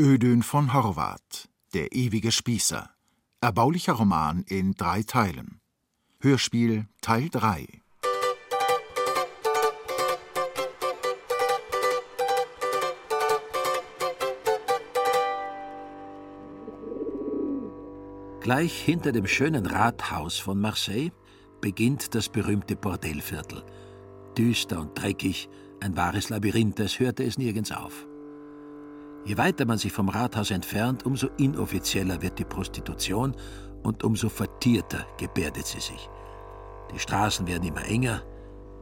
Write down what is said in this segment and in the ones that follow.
Ödön von Horvath, Der ewige Spießer. Erbaulicher Roman in drei Teilen. Hörspiel Teil 3. Gleich hinter dem schönen Rathaus von Marseille beginnt das berühmte Bordellviertel. Düster und dreckig, ein wahres Labyrinth, es hörte es nirgends auf. Je weiter man sich vom Rathaus entfernt, umso inoffizieller wird die Prostitution und umso vertierter gebärdet sie sich. Die Straßen werden immer enger,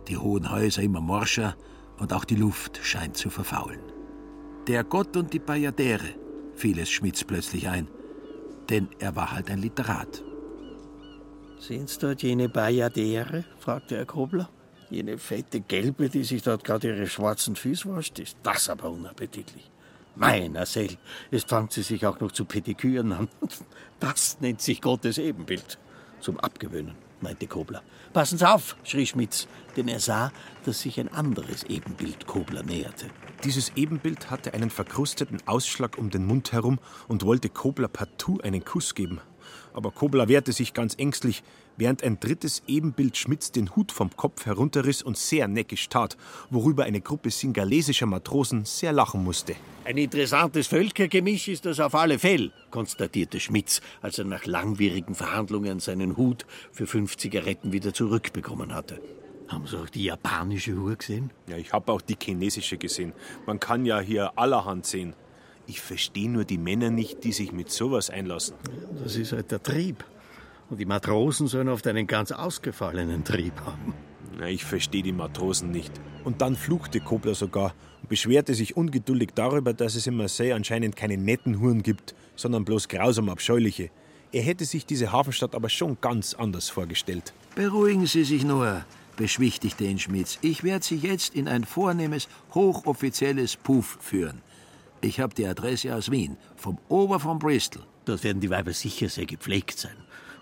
die hohen Häuser immer morscher und auch die Luft scheint zu verfaulen. Der Gott und die Bayadere fiel es Schmitz plötzlich ein, denn er war halt ein Literat. Sehen Sie dort jene Bayadere? fragte Herr Kobler. Jene fette Gelbe, die sich dort gerade ihre schwarzen Füße wascht, ist das aber unappetitlich. Meiner Seel, jetzt fangt sie sich auch noch zu Pediküren an. Das nennt sich Gottes Ebenbild. Zum Abgewöhnen, meinte Kobler. Passen Sie auf, schrie Schmitz, denn er sah, dass sich ein anderes Ebenbild Kobler näherte. Dieses Ebenbild hatte einen verkrusteten Ausschlag um den Mund herum und wollte Kobler partout einen Kuss geben. Aber Kobler wehrte sich ganz ängstlich, während ein drittes Ebenbild Schmitz den Hut vom Kopf herunterriss und sehr neckisch tat, worüber eine Gruppe singalesischer Matrosen sehr lachen musste. Ein interessantes Völkergemisch ist das auf alle Fälle, konstatierte Schmitz, als er nach langwierigen Verhandlungen seinen Hut für fünf Zigaretten wieder zurückbekommen hatte. Haben Sie auch die japanische Uhr gesehen? Ja, ich habe auch die chinesische gesehen. Man kann ja hier allerhand sehen. Ich verstehe nur die Männer nicht, die sich mit sowas einlassen. Das ist halt der Trieb. Und die Matrosen sollen oft einen ganz ausgefallenen Trieb haben. Na, ich verstehe die Matrosen nicht. Und dann fluchte Kobler sogar und beschwerte sich ungeduldig darüber, dass es in Marseille anscheinend keine netten Huren gibt, sondern bloß grausam abscheuliche. Er hätte sich diese Hafenstadt aber schon ganz anders vorgestellt. Beruhigen Sie sich nur, beschwichtigte ihn Schmitz. Ich werde Sie jetzt in ein vornehmes, hochoffizielles Puff führen. Ich habe die Adresse aus Wien, vom Ober von Bristol. Dort werden die Weiber sicher sehr gepflegt sein.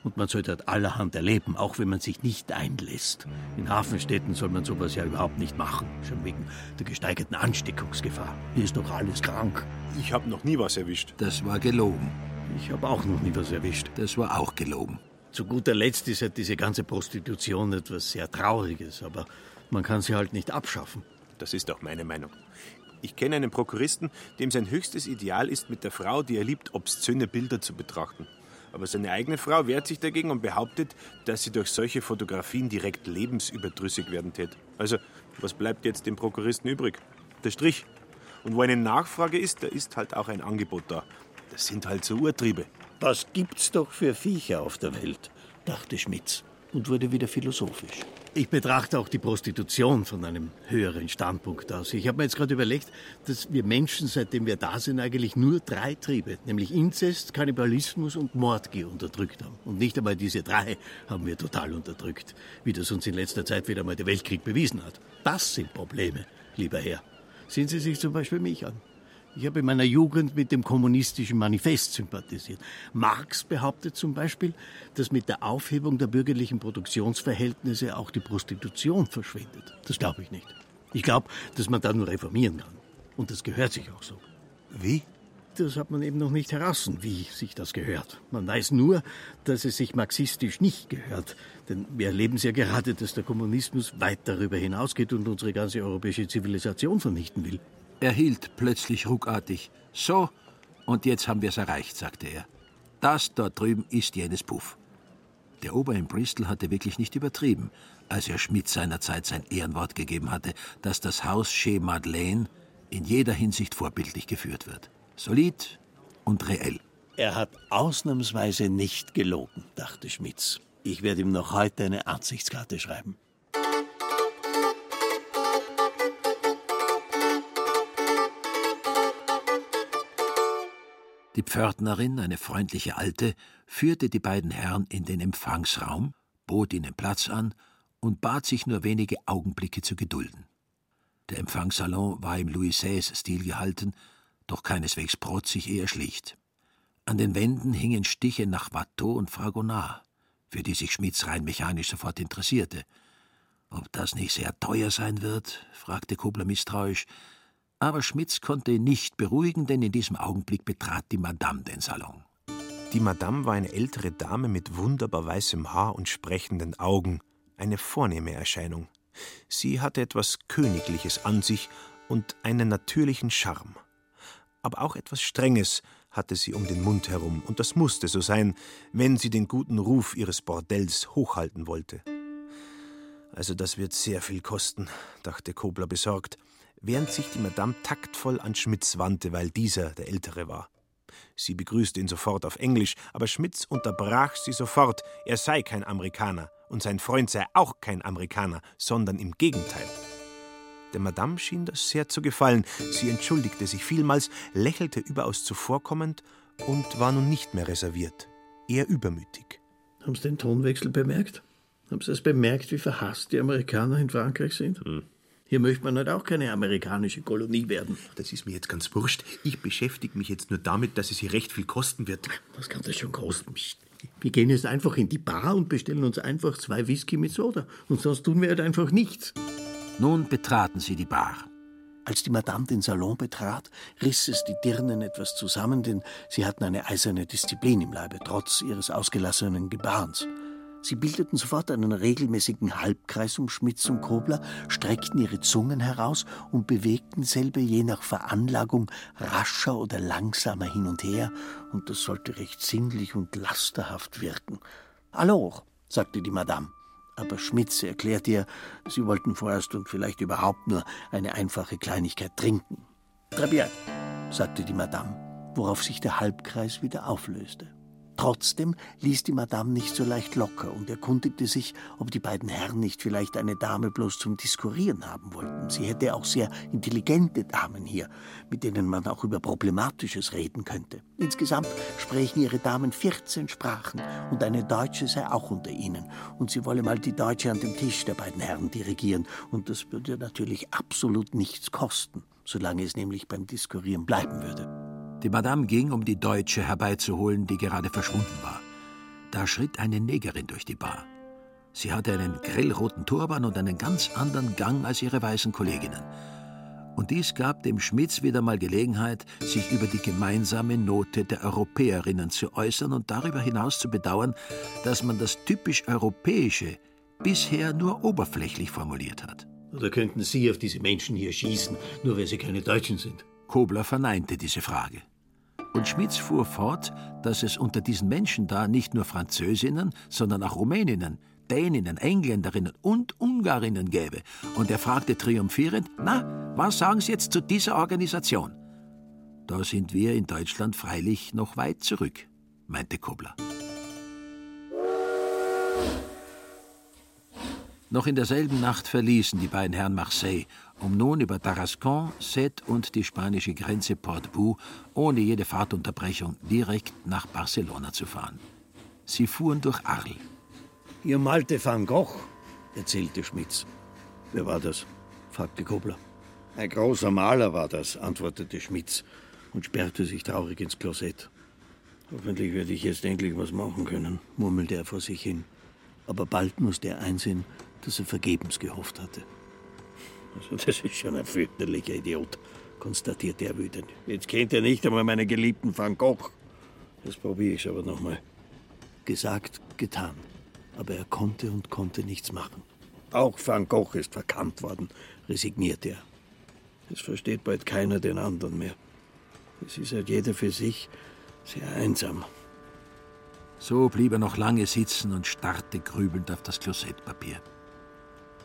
Und man soll dort allerhand erleben, auch wenn man sich nicht einlässt. In Hafenstädten soll man sowas ja überhaupt nicht machen, schon wegen der gesteigerten Ansteckungsgefahr. Hier ist doch alles krank. Ich habe noch nie was erwischt. Das war gelogen. Ich habe auch noch nie was erwischt. Das war auch gelogen. Zu guter Letzt ist ja diese ganze Prostitution etwas sehr Trauriges, aber man kann sie halt nicht abschaffen. Das ist auch meine Meinung. Ich kenne einen Prokuristen, dem sein höchstes Ideal ist, mit der Frau, die er liebt, obszöne Bilder zu betrachten. Aber seine eigene Frau wehrt sich dagegen und behauptet, dass sie durch solche Fotografien direkt lebensüberdrüssig werden tät. Also, was bleibt jetzt dem Prokuristen übrig? Der Strich. Und wo eine Nachfrage ist, da ist halt auch ein Angebot da. Das sind halt so Urtriebe. Was gibt's doch für Viecher auf der Welt, dachte Schmitz und wurde wieder philosophisch. Ich betrachte auch die Prostitution von einem höheren Standpunkt aus. Ich habe mir jetzt gerade überlegt, dass wir Menschen, seitdem wir da sind, eigentlich nur drei Triebe, nämlich Inzest, Kannibalismus und Mordgier unterdrückt haben. Und nicht einmal diese drei haben wir total unterdrückt, wie das uns in letzter Zeit wieder mal der Weltkrieg bewiesen hat. Das sind Probleme, lieber Herr. Sehen Sie sich zum Beispiel mich an. Ich habe in meiner Jugend mit dem kommunistischen Manifest sympathisiert. Marx behauptet zum Beispiel, dass mit der Aufhebung der bürgerlichen Produktionsverhältnisse auch die Prostitution verschwindet. Das glaube ich nicht. Ich glaube, dass man da nur reformieren kann. Und das gehört sich auch so. Wie? Das hat man eben noch nicht heraus, wie sich das gehört. Man weiß nur, dass es sich marxistisch nicht gehört. Denn wir erleben es ja gerade, dass der Kommunismus weit darüber hinausgeht und unsere ganze europäische Zivilisation vernichten will. Er hielt plötzlich ruckartig. So, und jetzt haben wir es erreicht, sagte er. Das dort drüben ist jenes Puff. Der Ober in Bristol hatte wirklich nicht übertrieben, als er Schmidt seinerzeit sein Ehrenwort gegeben hatte, dass das Haus Chez Madeleine in jeder Hinsicht vorbildlich geführt wird. Solid und reell. Er hat ausnahmsweise nicht gelogen, dachte Schmitz. Ich werde ihm noch heute eine Ansichtskarte schreiben. Die Pförtnerin, eine freundliche Alte, führte die beiden Herren in den Empfangsraum, bot ihnen Platz an und bat sich nur wenige Augenblicke zu gedulden. Der Empfangssalon war im Louis XVI-Stil gehalten, doch keineswegs protzig, eher schlicht. An den Wänden hingen Stiche nach Watteau und Fragonard, für die sich Schmitz rein mechanisch sofort interessierte. Ob das nicht sehr teuer sein wird? fragte Kobler misstrauisch. Aber Schmitz konnte nicht beruhigen, denn in diesem Augenblick betrat die Madame den Salon. Die Madame war eine ältere Dame mit wunderbar weißem Haar und sprechenden Augen, eine vornehme Erscheinung. Sie hatte etwas Königliches an sich und einen natürlichen Charme. Aber auch etwas Strenges hatte sie um den Mund herum, und das musste so sein, wenn sie den guten Ruf ihres Bordells hochhalten wollte. Also das wird sehr viel kosten, dachte Kobler besorgt, während sich die Madame taktvoll an Schmitz wandte, weil dieser der Ältere war. Sie begrüßte ihn sofort auf Englisch, aber Schmitz unterbrach sie sofort, er sei kein Amerikaner und sein Freund sei auch kein Amerikaner, sondern im Gegenteil. Der Madame schien das sehr zu gefallen. Sie entschuldigte sich vielmals, lächelte überaus zuvorkommend und war nun nicht mehr reserviert, eher übermütig. Haben Sie den Tonwechsel bemerkt? Haben Sie es bemerkt, wie verhasst die Amerikaner in Frankreich sind? Hm. Hier möchte man halt auch keine amerikanische Kolonie werden. Das ist mir jetzt ganz wurscht. Ich beschäftige mich jetzt nur damit, dass es hier recht viel kosten wird. Was kann das schon kosten? Wir gehen jetzt einfach in die Bar und bestellen uns einfach zwei Whisky mit Soda. Und sonst tun wir halt einfach nichts. Nun betraten sie die Bar. Als die Madame den Salon betrat, riss es die Dirnen etwas zusammen, denn sie hatten eine eiserne Disziplin im Leibe, trotz ihres ausgelassenen Gebarens. Sie bildeten sofort einen regelmäßigen Halbkreis um Schmitz und Kobler, streckten ihre Zungen heraus und bewegten selbe je nach Veranlagung rascher oder langsamer hin und her, und das sollte recht sinnlich und lasterhaft wirken. Alors, sagte die Madame. Aber Schmitz erklärte ihr, sie wollten vorerst und vielleicht überhaupt nur eine einfache Kleinigkeit trinken. Très bien, sagte die Madame, worauf sich der Halbkreis wieder auflöste. Trotzdem ließ die Madame nicht so leicht locker und erkundigte sich, ob die beiden Herren nicht vielleicht eine Dame bloß zum Diskurieren haben wollten. Sie hätte auch sehr intelligente Damen hier, mit denen man auch über Problematisches reden könnte. Insgesamt sprechen ihre Damen 14 Sprachen und eine Deutsche sei auch unter ihnen. Und sie wolle mal die Deutsche an dem Tisch der beiden Herren dirigieren. Und das würde natürlich absolut nichts kosten, solange es nämlich beim Diskurieren bleiben würde. Die Madame ging, um die Deutsche herbeizuholen, die gerade verschwunden war. Da schritt eine Negerin durch die Bar. Sie hatte einen grellroten Turban und einen ganz anderen Gang als ihre weißen Kolleginnen. Und dies gab dem Schmitz wieder mal Gelegenheit, sich über die gemeinsame Note der Europäerinnen zu äußern und darüber hinaus zu bedauern, dass man das typisch Europäische bisher nur oberflächlich formuliert hat. Oder könnten Sie auf diese Menschen hier schießen, nur weil sie keine Deutschen sind? Kobler verneinte diese Frage. Und Schmitz fuhr fort, dass es unter diesen Menschen da nicht nur Französinnen, sondern auch Rumäninnen, Däninnen, Engländerinnen und Ungarinnen gäbe. Und er fragte triumphierend, na, was sagen Sie jetzt zu dieser Organisation? Da sind wir in Deutschland freilich noch weit zurück, meinte Kobler. Noch in derselben Nacht verließen die beiden Herren Marseille, um nun über Tarascon, Sète und die spanische Grenze Portbou ohne jede Fahrtunterbrechung direkt nach Barcelona zu fahren. Sie fuhren durch Arles. Ihr malte Van Gogh, erzählte Schmitz. Wer war das? fragte Kobler. Ein großer Maler war das, antwortete Schmitz und sperrte sich traurig ins Klosett. Hoffentlich werde ich jetzt endlich was machen können, murmelte er vor sich hin. Aber bald musste er einsehen, dass er vergebens gehofft hatte. Also das ist schon ein fürchterlicher Idiot, konstatierte er wütend. Jetzt kennt er nicht einmal meinen geliebten Van Gogh. Das probiere ich aber nochmal. Gesagt, getan. Aber er konnte und konnte nichts machen. Auch Van Gogh ist verkannt worden, resignierte er. Es versteht bald keiner den anderen mehr. Es ist halt jeder für sich sehr einsam. So blieb er noch lange sitzen und starrte grübelnd auf das Klosettpapier.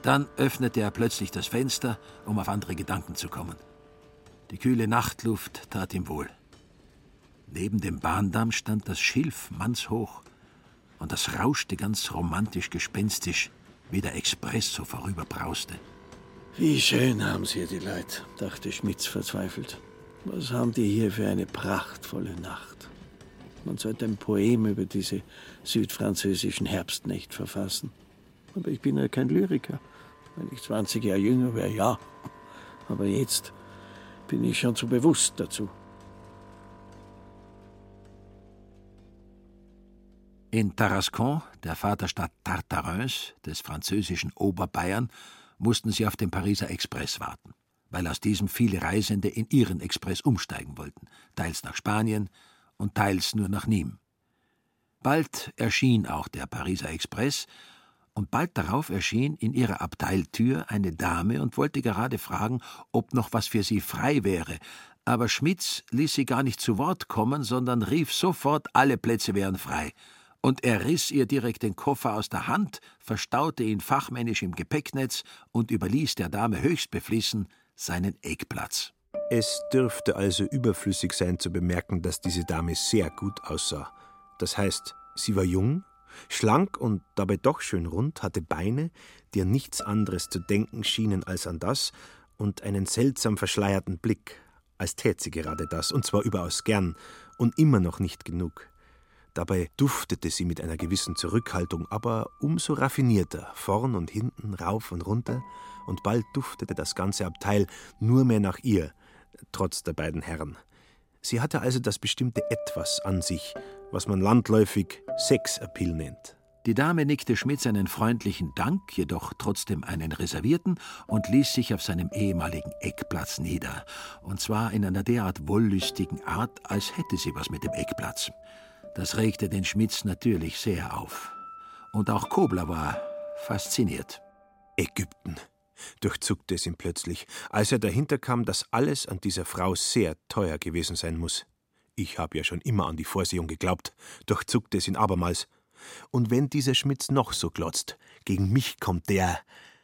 Dann öffnete er plötzlich das Fenster, um auf andere Gedanken zu kommen. Die kühle Nachtluft tat ihm wohl. Neben dem Bahndamm stand das Schilf mannshoch, und das rauschte ganz romantisch gespenstisch, wie der Express so vorüberbrauste. Wie schön haben sie die Leute, dachte Schmitz verzweifelt. Was haben die hier für eine prachtvolle Nacht? Man sollte ein Poem über diese südfranzösischen Herbstnächte verfassen. Aber ich bin ja kein Lyriker. Wenn ich 20 Jahre jünger wäre, ja. Aber jetzt bin ich schon zu bewusst dazu. In Tarascon, der Vaterstadt Tartaruns des französischen Oberbayern, mussten sie auf den Pariser Express warten. weil aus diesem viele Reisende in ihren Express umsteigen wollten, teils nach Spanien und teils nur nach Nîmes. Bald erschien auch der Pariser Express, und bald darauf erschien in ihrer Abteiltür eine Dame und wollte gerade fragen, ob noch was für sie frei wäre, aber Schmitz ließ sie gar nicht zu Wort kommen, sondern rief sofort, alle Plätze wären frei. Und er riss ihr direkt den Koffer aus der Hand, verstaute ihn fachmännisch im Gepäcknetz und überließ der Dame höchst beflissen seinen Eckplatz. Es dürfte also überflüssig sein zu bemerken, dass diese Dame sehr gut aussah. Das heißt, sie war jung, schlank und dabei doch schön rund, hatte Beine, die an nichts anderes zu denken schienen als an das, und einen seltsam verschleierten Blick, als tät sie gerade das, und zwar überaus gern und immer noch nicht genug. Dabei duftete sie mit einer gewissen Zurückhaltung, aber umso raffinierter, vorn und hinten, rauf und runter, und bald duftete das ganze Abteil nur mehr nach ihr, trotz der beiden Herren. Sie hatte also das bestimmte Etwas an sich, was man landläufig Sexappeal nennt. Die Dame nickte Schmitz einen freundlichen Dank, jedoch trotzdem einen reservierten, und ließ sich auf seinem ehemaligen Eckplatz nieder, und zwar in einer derart wollüstigen Art, als hätte sie was mit dem Eckplatz. Das regte den Schmitz natürlich sehr auf. Und auch Kobler war fasziniert. Ägypten, durchzuckte es ihn plötzlich, als er dahinter kam, dass alles an dieser Frau sehr teuer gewesen sein muss. Ich habe ja schon immer an die Vorsehung geglaubt, durchzuckte es ihn abermals. Und wenn dieser Schmitz noch so glotzt, gegen mich kommt der.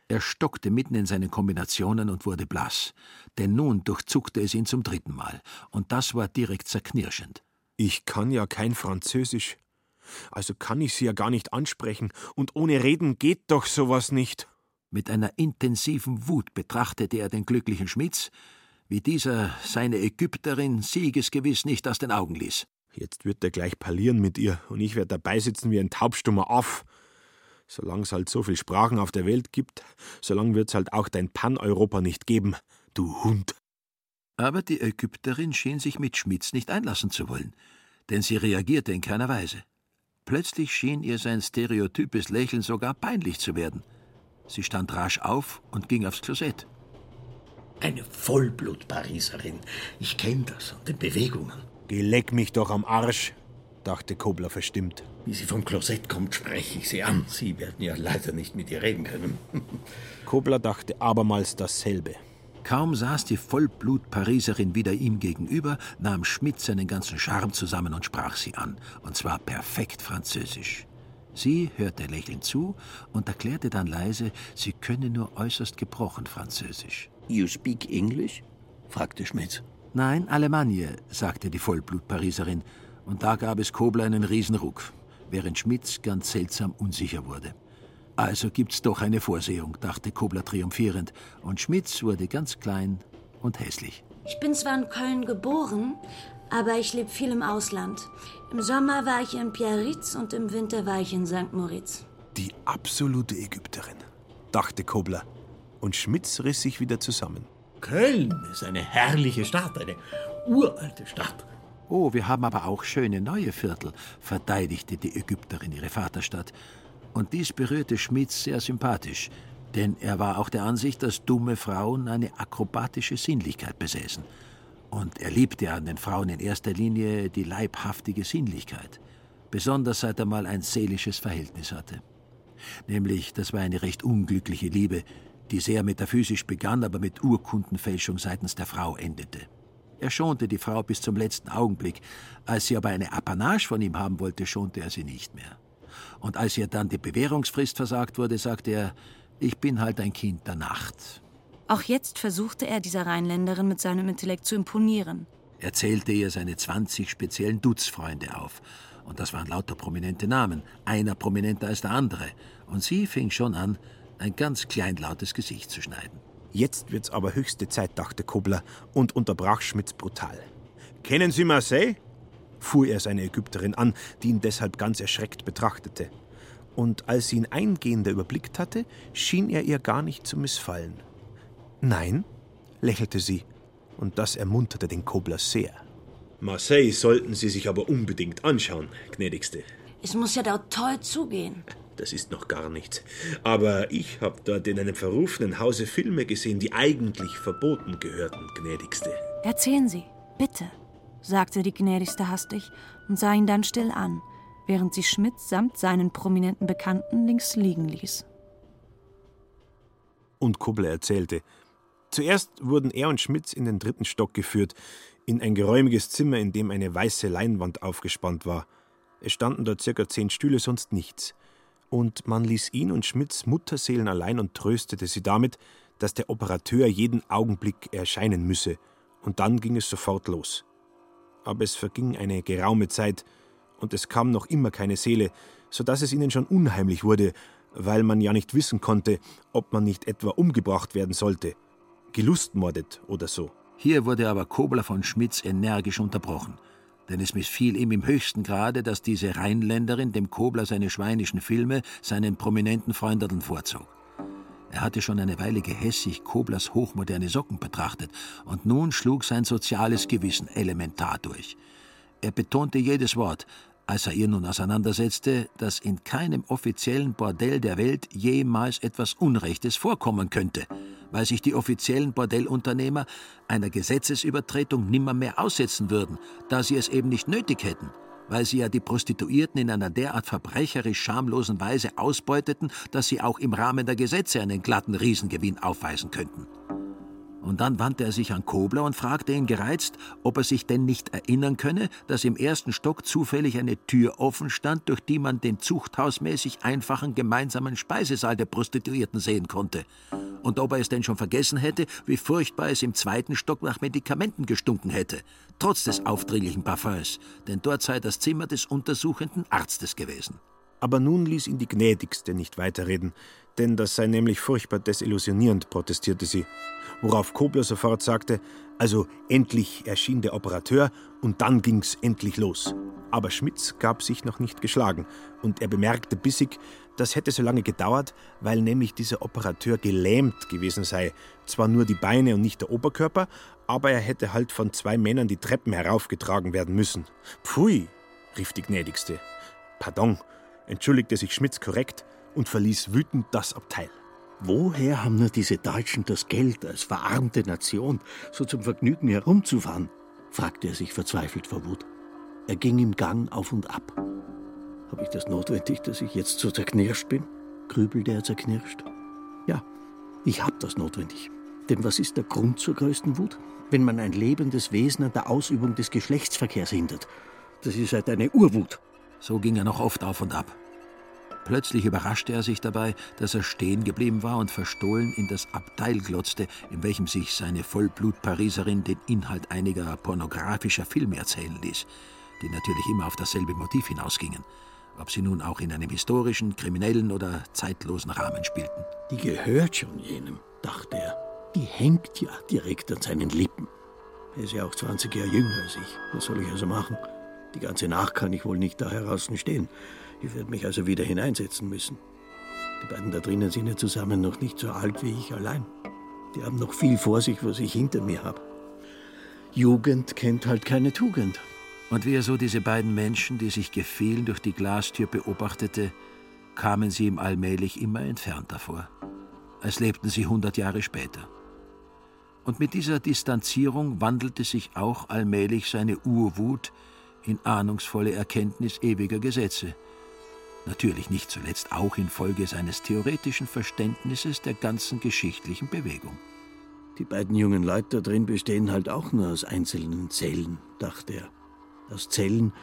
Er stockte mitten in seinen Kombinationen und wurde blass, denn nun durchzuckte es ihn zum dritten Mal, und das war direkt zerknirschend. Ich kann ja kein Französisch. Also kann ich sie ja gar nicht ansprechen, und ohne Reden geht doch sowas nicht. Mit einer intensiven Wut betrachtete er den glücklichen Schmitz, wie dieser seine Ägypterin siegesgewiss nicht aus den Augen ließ. Jetzt wird er gleich parlieren mit ihr, und ich werde dabei sitzen wie ein taubstummer Aff. Solange es halt so viel Sprachen auf der Welt gibt, solange wird es halt auch dein Pan-Europa nicht geben, du Hund. Aber die Ägypterin schien sich mit Schmitz nicht einlassen zu wollen, denn sie reagierte in keiner Weise. Plötzlich schien ihr sein stereotypes Lächeln sogar peinlich zu werden. Sie stand rasch auf und ging aufs Klosett. Eine Vollblut-Pariserin. Ich kenne das an den Bewegungen. Geleck mich doch am Arsch, dachte Kobler verstimmt. Wie sie vom Klosett kommt, spreche ich sie an. Sie werden ja leider nicht mit ihr reden können. Kobler dachte abermals dasselbe. Kaum saß die Vollblut-Pariserin wieder ihm gegenüber, nahm Schmidt seinen ganzen Charme zusammen und sprach sie an, und zwar perfekt französisch. Sie hörte lächelnd zu und erklärte dann leise, sie könne nur äußerst gebrochen Französisch. You speak English? fragte Schmitz. Nein, Alemannie, sagte die Vollblut-Pariserin, und da gab es Kobler einen Riesenruck, während Schmitz ganz seltsam unsicher wurde. Also gibt's doch eine Vorsehung, dachte Kobler triumphierend, und Schmitz wurde ganz klein und hässlich. Ich bin zwar in Köln geboren, aber ich lebe viel im Ausland. Im Sommer war ich in Biarritz und im Winter war ich in St. Moritz. Die absolute Ägypterin, dachte Kobler, und Schmitz riss sich wieder zusammen. Köln ist eine herrliche Stadt, eine uralte Stadt. Oh, wir haben aber auch schöne neue Viertel, verteidigte die Ägypterin ihre Vaterstadt. Und dies berührte Schmitz sehr sympathisch, denn er war auch der Ansicht, dass dumme Frauen eine akrobatische Sinnlichkeit besäßen. Und er liebte an den Frauen in erster Linie die leibhaftige Sinnlichkeit, besonders seit er mal ein seelisches Verhältnis hatte. Nämlich, das war eine recht unglückliche Liebe, die sehr metaphysisch begann, aber mit Urkundenfälschung seitens der Frau endete. Er schonte die Frau bis zum letzten Augenblick. Als sie aber eine Apanage von ihm haben wollte, schonte er sie nicht mehr. Und als ihr dann die Bewährungsfrist versagt wurde, sagte er, ich bin halt ein Kind der Nacht. Auch jetzt versuchte er dieser Rheinländerin mit seinem Intellekt zu imponieren. Er zählte ihr seine 20 speziellen Dutzfreunde auf. Und das waren lauter prominente Namen, einer prominenter als der andere. Und sie fing schon an, ein ganz kleinlautes Gesicht zu schneiden. Jetzt wird's aber höchste Zeit, dachte Kobler und unterbrach Schmitz brutal. Kennen Sie Marseille? fuhr er seine Ägypterin an, die ihn deshalb ganz erschreckt betrachtete. Und als sie ihn eingehender überblickt hatte, schien er ihr gar nicht zu missfallen. Nein, lächelte sie, und das ermunterte den Kobler sehr. Marseille sollten Sie sich aber unbedingt anschauen, gnädigste. Es muss ja dort toll zugehen. Das ist noch gar nichts. Aber ich habe dort in einem verrufenen Hause Filme gesehen, die eigentlich verboten gehörten, gnädigste. Erzählen Sie, bitte, sagte die gnädigste hastig und sah ihn dann still an, während sie Schmidt samt seinen prominenten Bekannten links liegen ließ. Und Kobler erzählte. Zuerst wurden er und Schmitz in den dritten Stock geführt, in ein geräumiges Zimmer, in dem eine weiße Leinwand aufgespannt war. Es standen dort circa zehn Stühle, sonst nichts. Und man ließ ihn und Schmidts Mutterseelen allein und tröstete sie damit, dass der Operateur jeden Augenblick erscheinen müsse. Und dann ging es sofort los. Aber es verging eine geraume Zeit, und es kam noch immer keine Seele, so dass es ihnen schon unheimlich wurde, weil man ja nicht wissen konnte, ob man nicht etwa umgebracht werden sollte, gelustmordet oder so. Hier wurde aber Kobler von Schmitz energisch unterbrochen, denn es missfiel ihm im höchsten Grade, dass diese Rheinländerin dem Kobler seine schweinischen Filme seinen prominenten Freundeln vorzog. Er hatte schon eine Weile gehässig Koblers hochmoderne Socken betrachtet, und nun schlug sein soziales Gewissen elementar durch. Er betonte jedes Wort, als er ihr nun auseinandersetzte, dass in keinem offiziellen Bordell der Welt jemals etwas Unrechtes vorkommen könnte, weil sich die offiziellen Bordellunternehmer einer Gesetzesübertretung nimmermehr aussetzen würden, da sie es eben nicht nötig hätten, weil sie ja die Prostituierten in einer derart verbrecherisch schamlosen Weise ausbeuteten, dass sie auch im Rahmen der Gesetze einen glatten Riesengewinn aufweisen könnten. Und dann wandte er sich an Kobler und fragte ihn gereizt, ob er sich denn nicht erinnern könne, dass im ersten Stock zufällig eine Tür offen stand, durch die man den zuchthausmäßig einfachen gemeinsamen Speisesaal der Prostituierten sehen konnte. Und ob er es denn schon vergessen hätte, wie furchtbar es im zweiten Stock nach Medikamenten gestunken hätte, trotz des aufdringlichen Parfums, denn dort sei das Zimmer des untersuchenden Arztes gewesen. Aber nun ließ ihn die Gnädigste nicht weiterreden, denn das sei nämlich furchtbar desillusionierend, protestierte sie. Worauf Kobler sofort sagte, also endlich erschien der Operateur und dann ging's endlich los. Aber Schmitz gab sich noch nicht geschlagen und er bemerkte bissig, das hätte so lange gedauert, weil nämlich dieser Operateur gelähmt gewesen sei. Zwar nur die Beine und nicht der Oberkörper, aber er hätte halt von zwei Männern die Treppen heraufgetragen werden müssen. Pfui, rief die Gnädigste. Pardon, entschuldigte sich Schmitz korrekt und verließ wütend das Abteil. Woher haben nur diese Deutschen das Geld, als verarmte Nation so zum Vergnügen herumzufahren? fragte er sich verzweifelt vor Wut. Er ging im Gang auf und ab. Habe ich das notwendig, dass ich jetzt so zerknirscht bin? grübelte er zerknirscht. Ja, ich habe das notwendig. Denn was ist der Grund zur größten Wut? Wenn man ein lebendes Wesen an der Ausübung des Geschlechtsverkehrs hindert. Das ist halt eine Urwut. So ging er noch oft auf und ab. Plötzlich überraschte er sich dabei, dass er stehen geblieben war und verstohlen in das Abteil glotzte, in welchem sich seine Vollblut-Pariserin den Inhalt einiger pornografischer Filme erzählen ließ, die natürlich immer auf dasselbe Motiv hinausgingen, ob sie nun auch in einem historischen, kriminellen oder zeitlosen Rahmen spielten. Die gehört schon jenem, dachte er. Die hängt ja direkt an seinen Lippen. Er ist ja auch 20 Jahre jünger als ich. Was soll ich also machen? Die ganze Nacht kann ich wohl nicht da draußen stehen. Ich werde mich also wieder hineinsetzen müssen. Die beiden da drinnen sind ja zusammen noch nicht so alt wie ich allein. Die haben noch viel vor sich, was ich hinter mir habe. Jugend kennt halt keine Tugend. Und wie er so diese beiden Menschen, die sich gefielen, durch die Glastür beobachtete, kamen sie ihm allmählich immer entfernter vor, als lebten sie hundert Jahre später. Und mit dieser Distanzierung wandelte sich auch allmählich seine Urwut in ahnungsvolle Erkenntnis ewiger Gesetze, natürlich nicht zuletzt auch infolge seines theoretischen Verständnisses der ganzen geschichtlichen Bewegung. Die beiden jungen Leute da drin bestehen halt auch nur aus einzelnen Zellen, dachte er. Aus Zellen,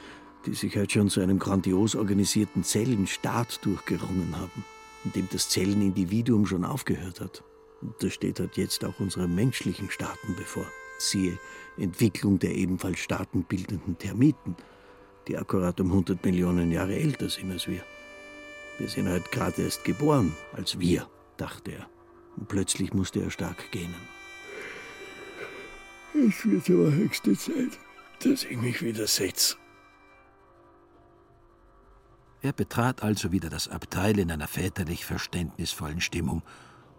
die sich halt schon zu einem grandios organisierten Zellenstaat durchgerungen haben, in dem das Zellenindividuum schon aufgehört hat. Und das steht halt jetzt auch unseren menschlichen Staaten bevor. Siehe Entwicklung der ebenfalls staatenbildenden Termiten, die akkurat um 100 Millionen Jahre älter sind als wir. Wir sind halt gerade erst geboren als wir, dachte er. Und plötzlich musste er stark gähnen. Es wird aber höchste Zeit, dass ich mich wieder setze. Er betrat also wieder das Abteil in einer väterlich verständnisvollen Stimmung,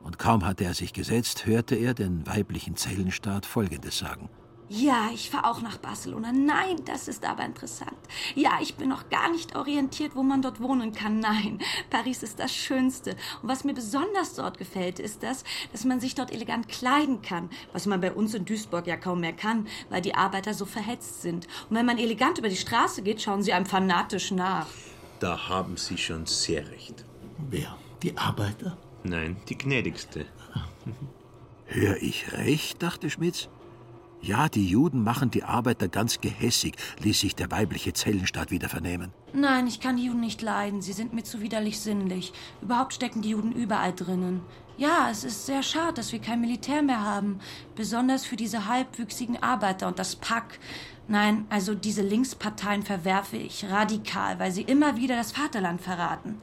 und kaum hatte er sich gesetzt, hörte er den weiblichen Zellenstaat Folgendes sagen. Ja, ich fahre auch nach Barcelona. Nein, das ist aber interessant. Ja, ich bin noch gar nicht orientiert, wo man dort wohnen kann. Nein, Paris ist das Schönste. Und was mir besonders dort gefällt, ist das, dass man sich dort elegant kleiden kann, was man bei uns in Duisburg ja kaum mehr kann, weil die Arbeiter so verhetzt sind. Und wenn man elegant über die Straße geht, schauen sie einem fanatisch nach. Da haben Sie schon sehr recht. Wer? Die Arbeiter? Nein, die gnädigste. Hör ich recht? dachte Schmitz. Ja, die Juden machen die Arbeiter ganz gehässig, ließ sich der weibliche Zellenstaat wieder vernehmen. Nein, ich kann die Juden nicht leiden. Sie sind mir zu widerlich sinnlich. Überhaupt stecken die Juden überall drinnen. Ja, es ist sehr schade, dass wir kein Militär mehr haben. Besonders für diese halbwüchsigen Arbeiter und das Pack. Nein, also diese Linksparteien verwerfe ich radikal, weil sie immer wieder das Vaterland verraten.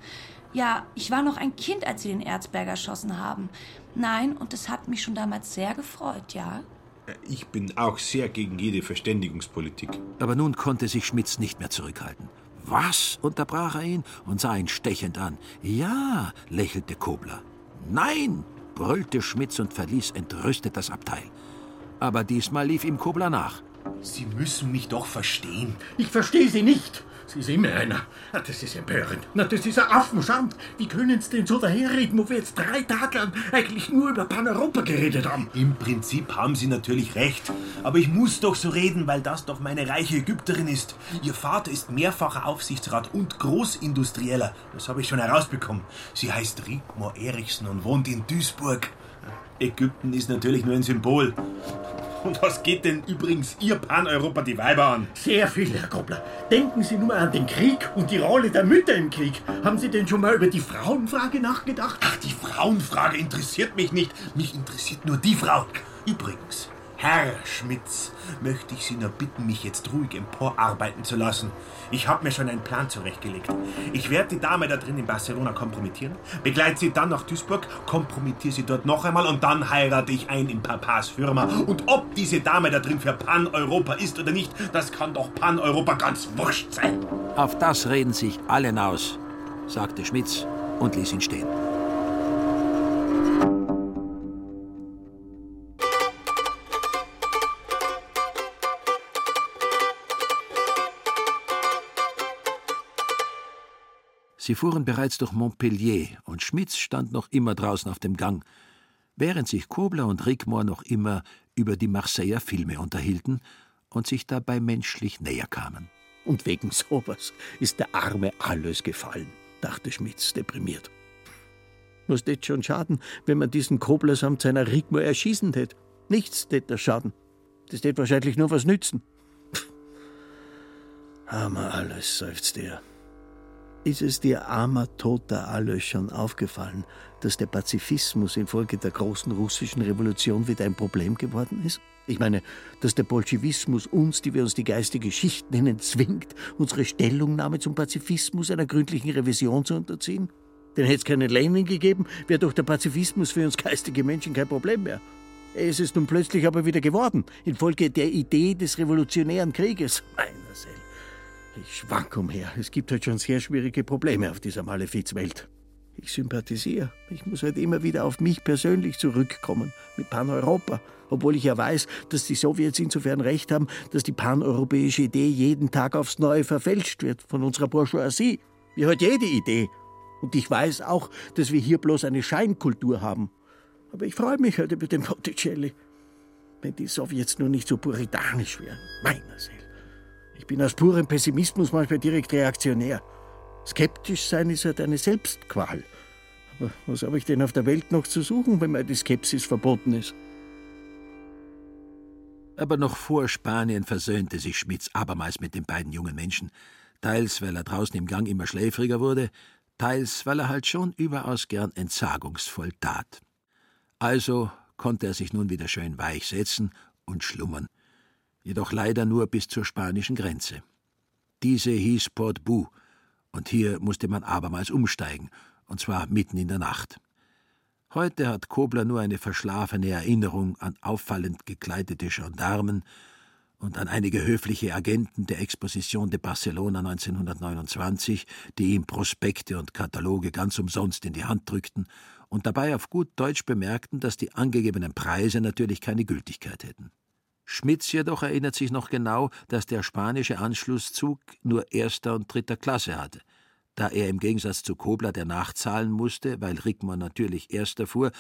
Ja, ich war noch ein Kind, als sie den Erzberger erschossen haben. Nein, und es hat mich schon damals sehr gefreut, ja. Ich bin auch sehr gegen jede Verständigungspolitik. Aber nun konnte sich Schmitz nicht mehr zurückhalten. Was? unterbrach er ihn und sah ihn stechend an. Ja, lächelte Kobler. Nein, brüllte Schmitz und verließ entrüstet das Abteil. Aber diesmal lief ihm Kobler nach. Sie müssen mich doch verstehen. Ich verstehe Sie nicht. Sie ist immer einer. Das ist empörend. Na, das ist ein Affenschand. Wie können Sie denn so daherreden, wo wir jetzt drei Tage lang eigentlich nur über Pan-Europa geredet haben? Im Prinzip haben Sie natürlich recht. Aber ich muss doch so reden, weil das doch meine reiche Ägypterin ist. Ihr Vater ist mehrfacher Aufsichtsrat und Großindustrieller. Das habe ich schon herausbekommen. Sie heißt Rigmor Erichsen und wohnt in Duisburg. Ägypten ist natürlich nur ein Symbol. Und was geht denn übrigens Ihr Pan-Europa die Weiber an? Sehr viel, Herr Kobler. Denken Sie nur mal an den Krieg und die Rolle der Mütter im Krieg. Haben Sie denn schon mal über die Frauenfrage nachgedacht? Ach, die Frauenfrage interessiert mich nicht. Mich interessiert nur die Frau. Übrigens, Herr Schmitz, möchte ich Sie nur bitten, mich jetzt ruhig emporarbeiten zu lassen. Ich habe mir schon einen Plan zurechtgelegt. Ich werde die Dame da drin in Barcelona kompromittieren, begleite sie dann nach Duisburg, kompromittiere sie dort noch einmal und dann heirate ich ein in Papas Firma. Und ob diese Dame da drin für Pan-Europa ist oder nicht, das kann doch Pan-Europa ganz wurscht sein. Auf das reden sich alle hinaus, sagte Schmitz und ließ ihn stehen. Sie fuhren bereits durch Montpellier und Schmitz stand noch immer draußen auf dem Gang, während sich Kobler und Rigmor noch immer über die Marseiller Filme unterhielten und sich dabei menschlich näher kamen. Und wegen sowas ist der Arme alles gefallen, dachte Schmitz deprimiert. Was tät schon schaden, wenn man diesen Kobler samt seiner Rigmor erschießen tät? Nichts tät das schaden. Das tät wahrscheinlich nur was nützen. Hammer alles, seufzte er. Ist es dir, armer Toter schon aufgefallen, dass der Pazifismus infolge der großen russischen Revolution wieder ein Problem geworden ist? Ich meine, dass der Bolschewismus uns, die wir uns die geistige Schicht nennen, zwingt, unsere Stellungnahme zum Pazifismus einer gründlichen Revision zu unterziehen? Denn hätte es keinen Lenin gegeben, wäre doch der Pazifismus für uns geistige Menschen kein Problem mehr. Es ist nun plötzlich aber wieder geworden, infolge der Idee des revolutionären Krieges. Meiner Seele. Ich schwank umher. Es gibt halt schon sehr schwierige Probleme auf dieser Malefizwelt. Ich sympathisiere. Ich muss halt immer wieder auf mich persönlich zurückkommen, mit Pan-Europa. Obwohl ich ja weiß, dass die Sowjets insofern recht haben, dass die paneuropäische Idee jeden Tag aufs Neue verfälscht wird von unserer Bourgeoisie. Wie halt jede Idee. Und ich weiß auch, dass wir hier bloß eine Scheinkultur haben. Aber ich freue mich halt über den Botticelli. Wenn die Sowjets nur nicht so puritanisch wären. Meiner Seele. Ich bin aus purem Pessimismus manchmal direkt reaktionär. Skeptisch sein ist halt eine Selbstqual. Aber was habe ich denn auf der Welt noch zu suchen, wenn mir die Skepsis verboten ist? Aber noch vor Spanien versöhnte sich Schmitz abermals mit den beiden jungen Menschen, teils weil er draußen im Gang immer schläfriger wurde, teils weil er halt schon überaus gern entsagungsvoll tat. Also konnte er sich nun wieder schön weich setzen und schlummern jedoch leider nur bis zur spanischen Grenze. Diese hieß Port Bou, und hier musste man abermals umsteigen, und zwar mitten in der Nacht. Heute hat Kobler nur eine verschlafene Erinnerung an auffallend gekleidete Gendarmen und an einige höfliche Agenten der Exposition de Barcelona 1929, die ihm Prospekte und Kataloge ganz umsonst in die Hand drückten und dabei auf gut Deutsch bemerkten, dass die angegebenen Preise natürlich keine Gültigkeit hätten. Schmitz jedoch erinnert sich noch genau, dass der spanische Anschlusszug nur erster und dritter Klasse hatte. Da er im Gegensatz zu Kobler, der nachzahlen musste, weil Rickmer natürlich erster fuhr,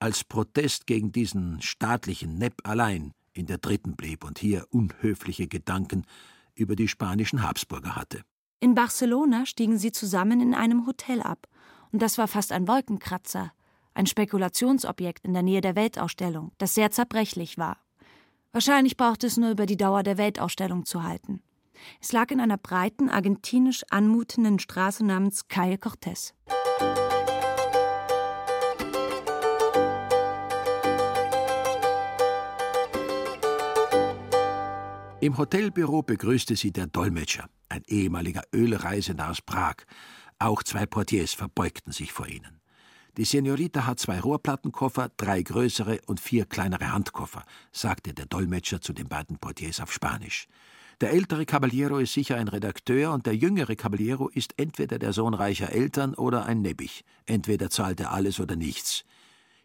als Protest gegen diesen staatlichen Nepp allein in der dritten blieb und hier unhöfliche Gedanken über die spanischen Habsburger hatte. In Barcelona stiegen sie zusammen in einem Hotel ab, und das war fast ein Wolkenkratzer, ein Spekulationsobjekt in der Nähe der Weltausstellung, das sehr zerbrechlich war. Wahrscheinlich brauchte es nur über die Dauer der Weltausstellung zu halten. Es lag in einer breiten, argentinisch anmutenden Straße namens Calle Cortés. Im Hotelbüro begrüßte sie der Dolmetscher, ein ehemaliger Ölreisender aus Prag. Auch zwei Portiers verbeugten sich vor ihnen. Die Senorita hat zwei Rohrplattenkoffer, drei größere und vier kleinere Handkoffer, sagte der Dolmetscher zu den beiden Portiers auf Spanisch. Der ältere Caballero ist sicher ein Redakteur und der jüngere Caballero ist entweder der Sohn reicher Eltern oder ein Nebbich. Entweder zahlt er alles oder nichts.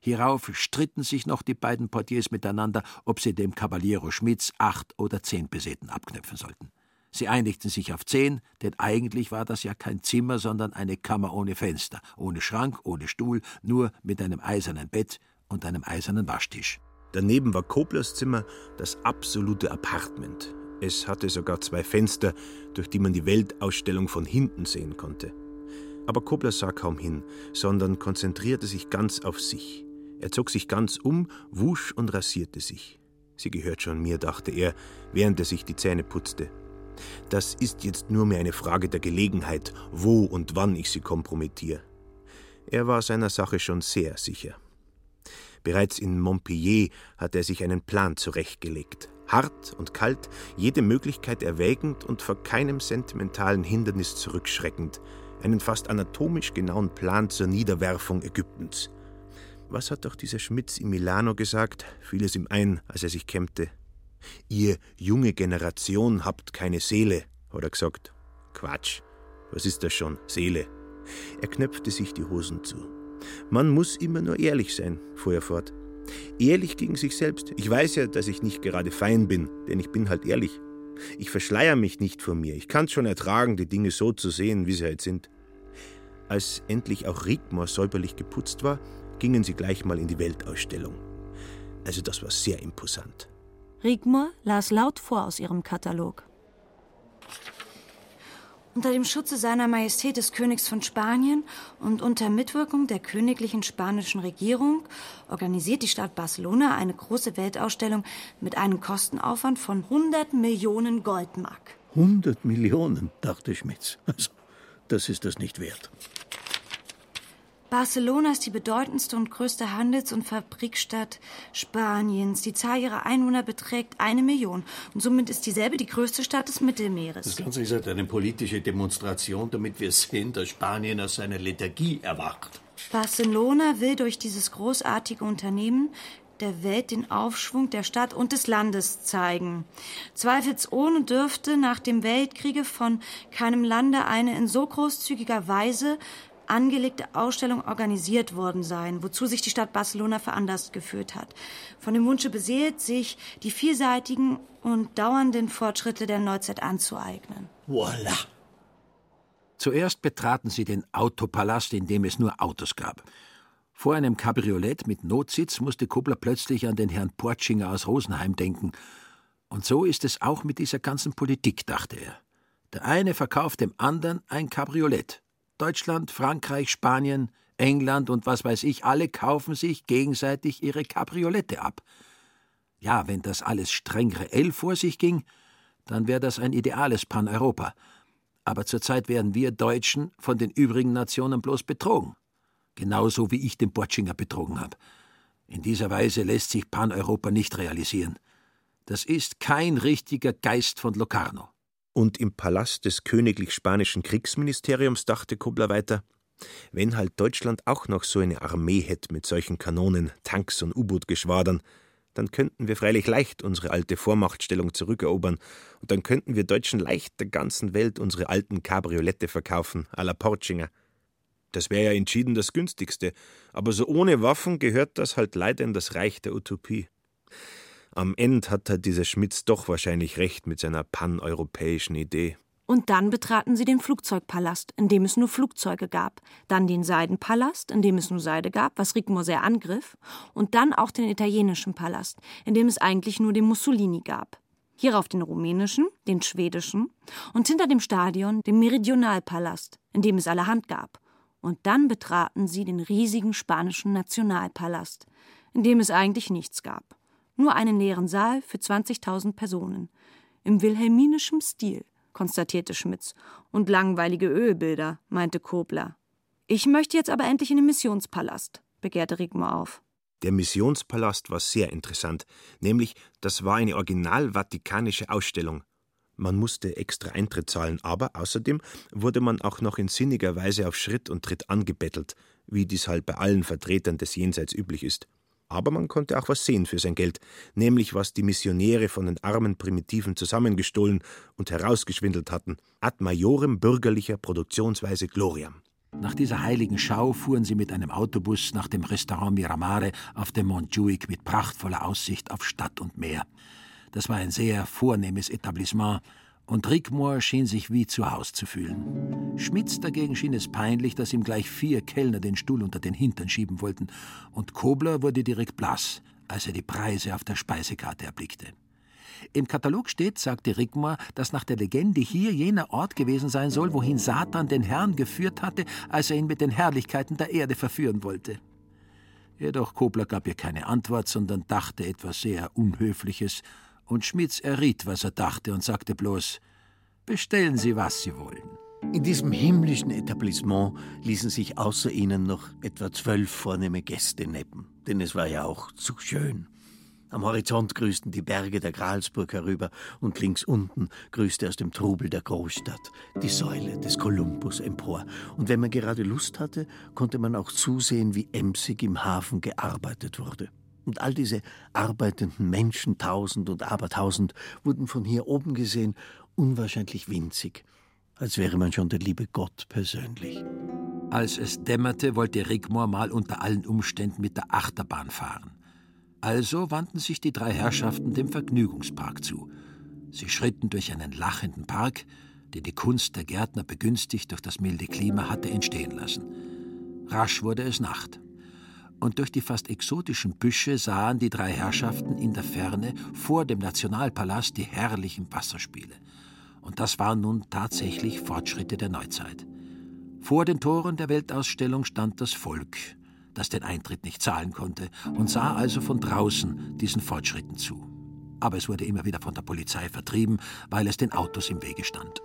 Hierauf stritten sich noch die beiden Portiers miteinander, ob sie dem Caballero Schmitz acht oder zehn Peseten abknöpfen sollten. Sie einigten sich auf zehn, denn eigentlich war das ja kein Zimmer, sondern eine Kammer ohne Fenster, ohne Schrank, ohne Stuhl, nur mit einem eisernen Bett und einem eisernen Waschtisch. Daneben war Koblers Zimmer das absolute Apartment. Es hatte sogar zwei Fenster, durch die man die Weltausstellung von hinten sehen konnte. Aber Kobler sah kaum hin, sondern konzentrierte sich ganz auf sich. Er zog sich ganz um, wusch und rasierte sich. Sie gehört schon mir, dachte er, während er sich die Zähne putzte. Das ist jetzt nur mehr eine Frage der Gelegenheit, wo und wann ich sie kompromittiere. Er war seiner Sache schon sehr sicher. Bereits in Montpellier hat er sich einen Plan zurechtgelegt. Hart und kalt, jede Möglichkeit erwägend und vor keinem sentimentalen Hindernis zurückschreckend. Einen fast anatomisch genauen Plan zur Niederwerfung Ägyptens. Was hat doch dieser Schmitz in Milano gesagt? Fiel es ihm ein, als er sich kämmte. Ihr junge Generation habt keine Seele, hat er gesagt. Quatsch. Was ist das schon? Seele. Er knöpfte sich die Hosen zu. Man muss immer nur ehrlich sein, fuhr er fort. Ehrlich gegen sich selbst. Ich weiß ja, dass ich nicht gerade fein bin, denn ich bin halt ehrlich. Ich verschleier mich nicht vor mir. Ich kann's schon ertragen, die Dinge so zu sehen, wie sie halt sind. Als endlich auch Rigmor säuberlich geputzt war, gingen sie gleich mal in die Weltausstellung. Also das war sehr imposant. Rigmor las laut vor aus ihrem Katalog. Unter dem Schutze seiner Majestät des Königs von Spanien und unter Mitwirkung der königlichen spanischen Regierung organisiert die Stadt Barcelona eine große Weltausstellung mit einem Kostenaufwand von 100 Millionen Goldmark. 100 Millionen, dachte Schmitz. Also, das ist das nicht wert. Barcelona ist die bedeutendste und größte Handels- und Fabrikstadt Spaniens. Die Zahl ihrer Einwohner beträgt eine Million und somit ist dieselbe die größte Stadt des Mittelmeeres. Das Ganze ist halt eine politische Demonstration, damit wir sehen, dass Spanien aus seiner Lethargie erwacht. Barcelona will durch dieses großartige Unternehmen der Welt den Aufschwung der Stadt und des Landes zeigen. Zweifelsohne dürfte nach dem Weltkriege von keinem Lande eine in so großzügiger Weise angelegte Ausstellung organisiert worden sein, wozu sich die Stadt Barcelona veranlasst geführt hat. Von dem Wunsche beseelt, sich die vielseitigen und dauernden Fortschritte der Neuzeit anzueignen. Voila! Zuerst betraten sie den Autopalast, in dem es nur Autos gab. Vor einem Cabriolet mit Notsitz musste Kubler plötzlich an den Herrn Portschinger aus Rosenheim denken. Und so ist es auch mit dieser ganzen Politik, dachte er. Der eine verkauft dem anderen ein Cabriolet. Deutschland, Frankreich, Spanien, England und was weiß ich, alle kaufen sich gegenseitig ihre Kabriolette ab. Ja, wenn das alles streng reell vor sich ging, dann wäre das ein ideales Pan-Europa. Aber zurzeit werden wir Deutschen von den übrigen Nationen bloß betrogen. Genauso wie ich den Bortschinger betrogen habe. In dieser Weise lässt sich Pan-Europa nicht realisieren. Das ist kein richtiger Geist von Locarno. Und im Palast des königlich spanischen Kriegsministeriums dachte Kobler weiter, wenn halt Deutschland auch noch so eine Armee hätte mit solchen Kanonen, Tanks und U-Boot-Geschwadern, dann könnten wir freilich leicht unsere alte Vormachtstellung zurückerobern und dann könnten wir Deutschen leicht der ganzen Welt unsere alten Kabriolette verkaufen, à la Portschinger. Das wäre ja entschieden das günstigste, aber so ohne Waffen gehört das halt leider in das Reich der Utopie. Am Ende hat halt dieser Schmitz doch wahrscheinlich recht mit seiner paneuropäischen Idee. Und dann betraten sie den Flugzeugpalast, in dem es nur Flugzeuge gab, dann den Seidenpalast, in dem es nur Seide gab, was Rigmor sehr angriff, und dann auch den italienischen Palast, in dem es eigentlich nur den Mussolini gab. Hierauf den rumänischen, den schwedischen und hinter dem Stadion den Meridionalpalast, in dem es allerhand gab. Und dann betraten sie den riesigen spanischen Nationalpalast, in dem es eigentlich nichts gab. Nur einen leeren Saal für 20.000 Personen. Im wilhelminischen Stil, konstatierte Schmitz. Und langweilige Ölbilder, meinte Kobler. Ich möchte jetzt aber endlich in den Missionspalast, begehrte Rigmor auf. Der Missionspalast war sehr interessant, nämlich das war eine original vatikanische Ausstellung. Man musste extra Eintritt zahlen, aber außerdem wurde man auch noch in sinniger Weise auf Schritt und Tritt angebettelt, wie dies halt bei allen Vertretern des Jenseits üblich ist. Aber man konnte auch was sehen für sein Geld, nämlich was die Missionäre von den armen Primitiven zusammengestohlen und herausgeschwindelt hatten, ad majorem bürgerlicher Produktionsweise gloriam. Nach dieser heiligen Schau fuhren sie mit einem Autobus nach dem Restaurant Miramare auf dem Montjuic mit prachtvoller Aussicht auf Stadt und Meer. Das war ein sehr vornehmes Etablissement, und Rickmore schien sich wie zu Hause zu fühlen. Schmitz dagegen schien es peinlich, dass ihm gleich vier Kellner den Stuhl unter den Hintern schieben wollten, und Kobler wurde direkt blass, als er die Preise auf der Speisekarte erblickte. Im Katalog steht, sagte Rigmar, dass nach der Legende hier jener Ort gewesen sein soll, wohin Satan den Herrn geführt hatte, als er ihn mit den Herrlichkeiten der Erde verführen wollte. Jedoch Kobler gab ihr keine Antwort, sondern dachte etwas sehr Unhöfliches, und Schmitz erriet, was er dachte, und sagte bloß Bestellen Sie, was Sie wollen. In diesem himmlischen Etablissement ließen sich außer ihnen noch etwa zwölf vornehme Gäste neppen, denn es war ja auch zu schön. Am Horizont grüßten die Berge der Gralsburg herüber und links unten grüßte aus dem Trubel der Großstadt die Säule des Kolumbus empor. Und wenn man gerade Lust hatte, konnte man auch zusehen, wie emsig im Hafen gearbeitet wurde. Und all diese arbeitenden Menschen, tausend und abertausend, wurden von hier oben gesehen unwahrscheinlich winzig, als wäre man schon der liebe Gott persönlich. Als es dämmerte, wollte Rigmor mal unter allen Umständen mit der Achterbahn fahren. Also wandten sich die drei Herrschaften dem Vergnügungspark zu. Sie schritten durch einen lachenden Park, den die Kunst der Gärtner begünstigt durch das milde Klima hatte entstehen lassen. Rasch wurde es Nacht. Und durch die fast exotischen Büsche sahen die drei Herrschaften in der Ferne vor dem Nationalpalast die herrlichen Wasserspiele. Und das waren nun tatsächlich Fortschritte der Neuzeit. Vor den Toren der Weltausstellung stand das Volk, das den Eintritt nicht zahlen konnte, und sah also von draußen diesen Fortschritten zu. Aber es wurde immer wieder von der Polizei vertrieben, weil es den Autos im Wege stand.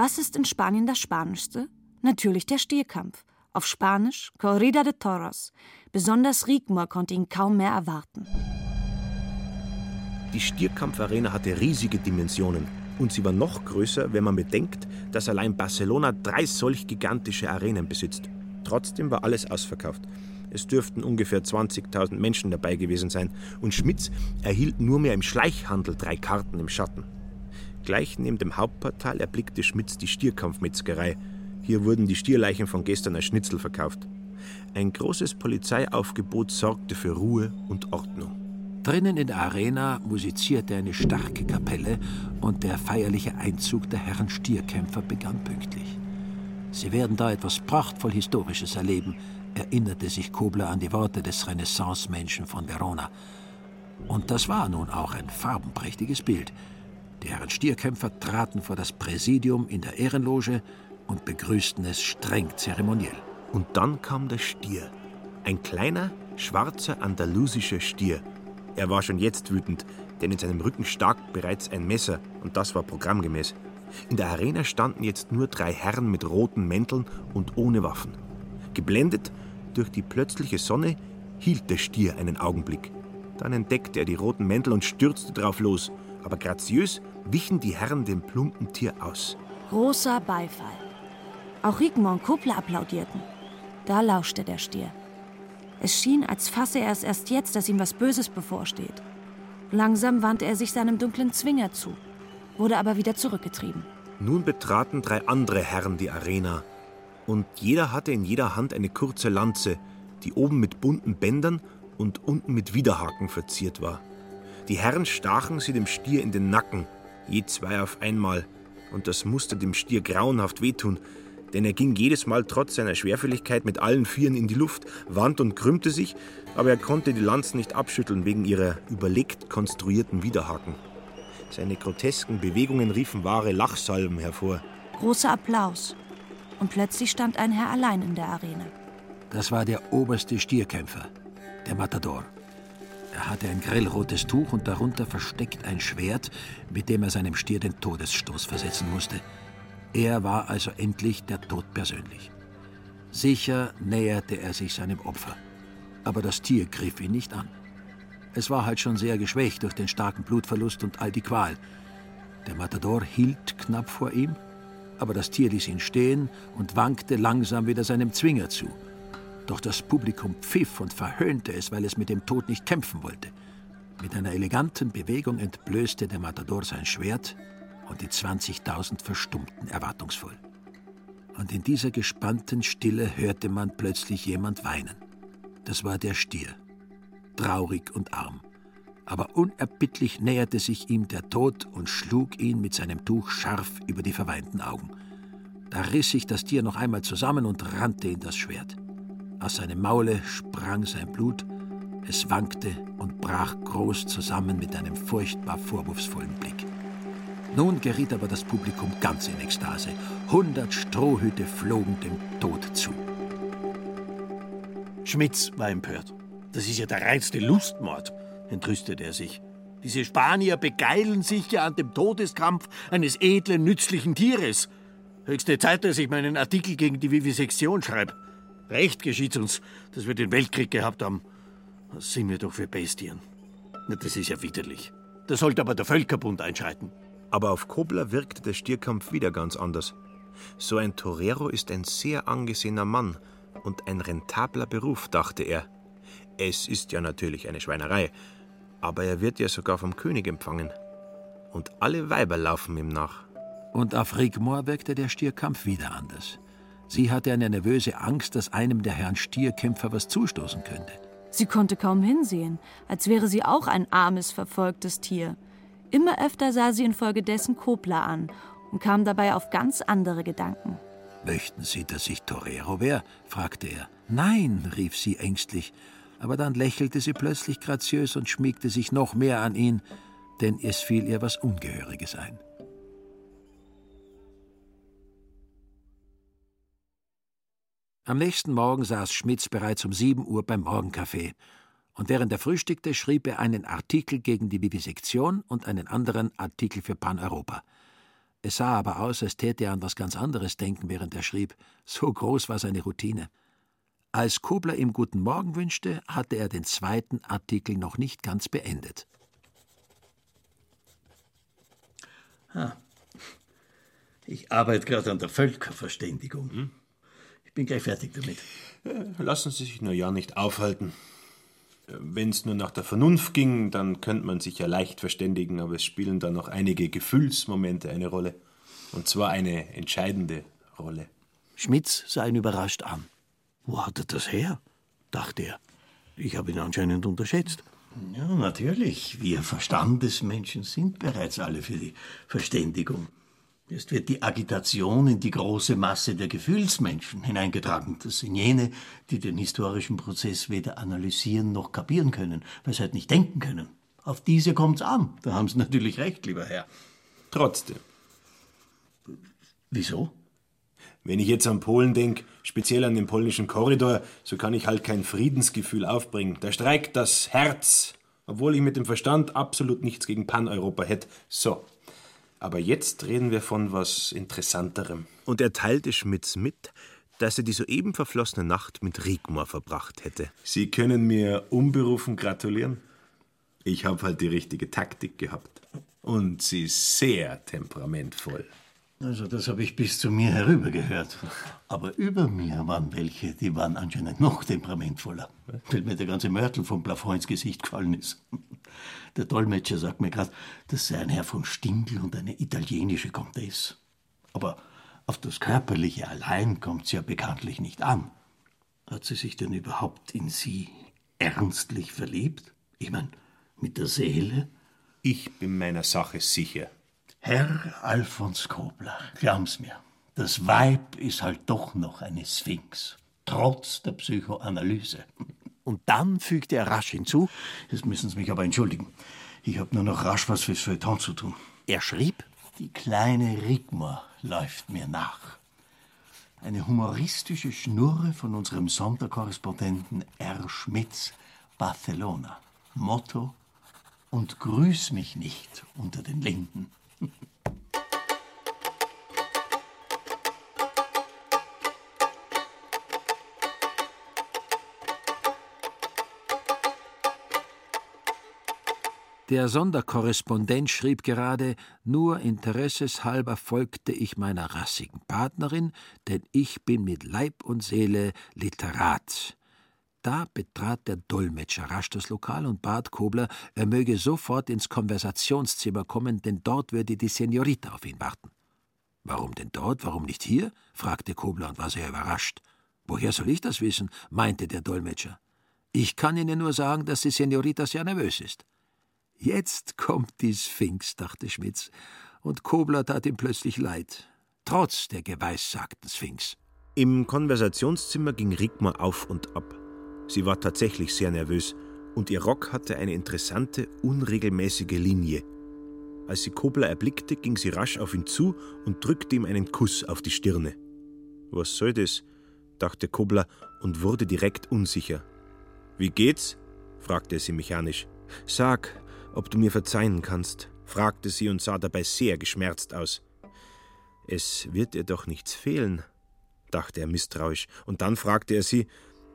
Was ist in Spanien das Spanischste? Natürlich der Stierkampf. Auf Spanisch Corrida de Toros. Besonders Rigmor konnte ihn kaum mehr erwarten. Die Stierkampfarena hatte riesige Dimensionen und sie war noch größer, wenn man bedenkt, dass allein Barcelona drei solch gigantische Arenen besitzt. Trotzdem war alles ausverkauft. Es dürften ungefähr 20.000 Menschen dabei gewesen sein und Schmitz erhielt nur mehr im Schleichhandel drei Karten im Schatten. Gleich neben dem Hauptportal erblickte Schmitz die Stierkampfmetzgerei. Hier wurden die Stierleichen von gestern als Schnitzel verkauft. Ein großes Polizeiaufgebot sorgte für Ruhe und Ordnung. Drinnen in der Arena musizierte eine starke Kapelle und der feierliche Einzug der Herren Stierkämpfer begann pünktlich. Sie werden da etwas prachtvoll Historisches erleben, erinnerte sich Kobler an die Worte des Renaissance-Menschen von Verona. Und das war nun auch ein farbenprächtiges Bild. Die Herren Stierkämpfer traten vor das Präsidium in der Ehrenloge und begrüßten es streng zeremoniell. Und dann kam der Stier. Ein kleiner, schwarzer andalusischer Stier, er war schon jetzt wütend, denn in seinem Rücken stak bereits ein Messer und das war programmgemäß. In der Arena standen jetzt nur drei Herren mit roten Mänteln und ohne Waffen. Geblendet durch die plötzliche Sonne hielt der Stier einen Augenblick. Dann entdeckte er die roten Mäntel und stürzte drauf los, aber graziös wichen die Herren dem plumpen Tier aus. Großer Beifall. Auch Rigmor und Kuppler applaudierten. Da lauschte der Stier. Es schien, als fasse er es erst jetzt, dass ihm was Böses bevorsteht. Langsam wandte er sich seinem dunklen Zwinger zu, wurde aber wieder zurückgetrieben. Nun betraten drei andere Herren die Arena. Und jeder hatte in jeder Hand eine kurze Lanze, die oben mit bunten Bändern und unten mit Widerhaken verziert war. Die Herren stachen sie dem Stier in den Nacken, je zwei auf einmal, und das musste dem Stier grauenhaft wehtun, denn er ging jedes Mal trotz seiner Schwerfälligkeit mit allen Vieren in die Luft, wand und krümmte sich, aber er konnte die Lanzen nicht abschütteln wegen ihrer überlegt konstruierten Widerhaken. Seine grotesken Bewegungen riefen wahre Lachsalben hervor. Großer Applaus. Und plötzlich stand ein Herr allein in der Arena. Das war der oberste Stierkämpfer, der Matador. Er hatte ein grellrotes Tuch und darunter versteckt ein Schwert, mit dem er seinem Stier den Todesstoß versetzen musste. Er war also endlich der Tod persönlich. Sicher näherte er sich seinem Opfer. Aber das Tier griff ihn nicht an. Es war halt schon sehr geschwächt durch den starken Blutverlust und all die Qual. Der Matador hielt knapp vor ihm, aber das Tier ließ ihn stehen und wankte langsam wieder seinem Zwinger zu. Doch das Publikum pfiff und verhöhnte es, weil es mit dem Tod nicht kämpfen wollte. Mit einer eleganten Bewegung entblößte der Matador sein Schwert und die 20.000 verstummten erwartungsvoll. Und in dieser gespannten Stille hörte man plötzlich jemand weinen. Das war der Stier, traurig und arm. Aber unerbittlich näherte sich ihm der Tod und schlug ihn mit seinem Tuch scharf über die verweinten Augen. Da riss sich das Tier noch einmal zusammen und rannte in das Schwert. Aus seinem Maule sprang sein Blut, es wankte und brach groß zusammen mit einem furchtbar vorwurfsvollen Blick. Nun geriet aber das Publikum ganz in Ekstase. Hundert Strohhüte flogen dem Tod zu. Schmitz war empört. Das ist ja der reinste Lustmord, entrüstete er sich. Diese Spanier begeilen sich ja an dem Todeskampf eines edlen, nützlichen Tieres. Höchste Zeit, dass ich meinen Artikel gegen die Vivisektion schreibe. Recht geschieht uns, dass wir den Weltkrieg gehabt haben. Was sind wir doch für Bestien? Das ist ja widerlich. Da sollte aber der Völkerbund einschreiten. Aber auf Kobler wirkte der Stierkampf wieder ganz anders. So ein Torero ist ein sehr angesehener Mann und ein rentabler Beruf, dachte er. Es ist ja natürlich eine Schweinerei, aber er wird ja sogar vom König empfangen. Und alle Weiber laufen ihm nach. Und auf Rigmor wirkte der Stierkampf wieder anders. Sie hatte eine nervöse Angst, dass einem der Herrn Stierkämpfer was zustoßen könnte. Sie konnte kaum hinsehen, als wäre sie auch ein armes, verfolgtes Tier. Immer öfter sah sie infolgedessen Kobler an und kam dabei auf ganz andere Gedanken. Möchten Sie, dass ich Torero wäre? fragte er. Nein, rief sie ängstlich, aber dann lächelte sie plötzlich graziös und schmiegte sich noch mehr an ihn, denn es fiel ihr was Ungehöriges ein. Am nächsten Morgen saß Schmitz bereits um sieben Uhr beim Morgenkaffee. Und während er frühstückte, schrieb er einen Artikel gegen die Vivisektion und einen anderen Artikel für Pan-Europa. Es sah aber aus, als täte er an was ganz anderes denken, während er schrieb. So groß war seine Routine. Als Kobler ihm guten Morgen wünschte, hatte er den zweiten Artikel noch nicht ganz beendet. Ah. Ich arbeite gerade an der Völkerverständigung. Hm? Bin gleich fertig damit. Lassen Sie sich nur ja nicht aufhalten. Wenn es nur nach der Vernunft ging, dann könnte man sich ja leicht verständigen, aber es spielen da noch einige Gefühlsmomente eine Rolle. Und zwar eine entscheidende Rolle. Schmitz sah ihn überrascht an. Wo hat er das her? dachte er. Ich habe ihn anscheinend unterschätzt. Ja, natürlich. Wir Verstandesmenschen sind bereits alle für die Verständigung. Jetzt wird die Agitation in die große Masse der Gefühlsmenschen hineingetragen. Das sind jene, die den historischen Prozess weder analysieren noch kapieren können, weil sie halt nicht denken können. Auf diese kommt's an. Da haben Sie natürlich recht, lieber Herr. Trotzdem. Wieso? Wenn ich jetzt an Polen denke, speziell an den polnischen Korridor, so kann ich halt kein Friedensgefühl aufbringen. Da streikt das Herz, obwohl ich mit dem Verstand absolut nichts gegen Pan-Europa hätte. So, aber jetzt reden wir von was Interessanterem. Und er teilte Schmitz mit, dass er die soeben verflossene Nacht mit Rigmor verbracht hätte. Sie können mir unberufen gratulieren. Ich habe halt die richtige Taktik gehabt. Und sie ist sehr temperamentvoll. Also das habe ich bis zu mir herübergehört. Aber über mir waren welche, die waren anscheinend noch temperamentvoller. Weil mir der ganze Mörtel vom Plafond ins Gesicht gefallen ist. Der Dolmetscher sagt mir gerade, das sei ein Herr von Stingl und eine italienische Comtesse. Aber Auf das Körperliche allein kommt sie ja bekanntlich nicht an. Hat sie sich denn überhaupt in Sie ernstlich verliebt? Ich meine, mit der Seele? Ich bin meiner Sache sicher. Herr Alfons Kobler, glauben's mir, das Weib ist halt doch noch eine Sphinx, trotz der Psychoanalyse. Und dann fügte er rasch hinzu: Jetzt müssen Sie mich aber entschuldigen. Ich habe nur noch rasch was fürs Feuilleton zu tun. Er schrieb: Die kleine Rigmor läuft mir nach. Eine humoristische Schnurre von unserem Sonderkorrespondenten R. Schmitz, Barcelona. Motto: Und grüß mich nicht unter den Linden. Der Sonderkorrespondent schrieb gerade, nur interesseshalber folgte ich meiner rassigen Partnerin, denn ich bin mit Leib und Seele Literat. Da betrat der Dolmetscher rasch das Lokal und bat Kobler, er möge sofort ins Konversationszimmer kommen, denn dort würde die Senorita auf ihn warten. Warum denn dort, warum nicht hier? fragte Kobler und war sehr überrascht. Woher soll ich das wissen? meinte der Dolmetscher. Ich kann Ihnen nur sagen, dass die Senorita sehr nervös ist. Jetzt kommt die Sphinx, dachte Schmitz, und Kobler tat ihm plötzlich leid, trotz der geweissagten Sphinx. Im Konversationszimmer ging Rigmar auf und ab. Sie war tatsächlich sehr nervös und ihr Rock hatte eine interessante, unregelmäßige Linie. Als sie Kobler erblickte, ging sie rasch auf ihn zu und drückte ihm einen Kuss auf die Stirne. Was soll das? dachte Kobler und wurde direkt unsicher. Wie geht's? fragte sie mechanisch. Sag, ob du mir verzeihen kannst, fragte sie und sah dabei sehr geschmerzt aus. Es wird ihr doch nichts fehlen, dachte er misstrauisch, und dann fragte er sie,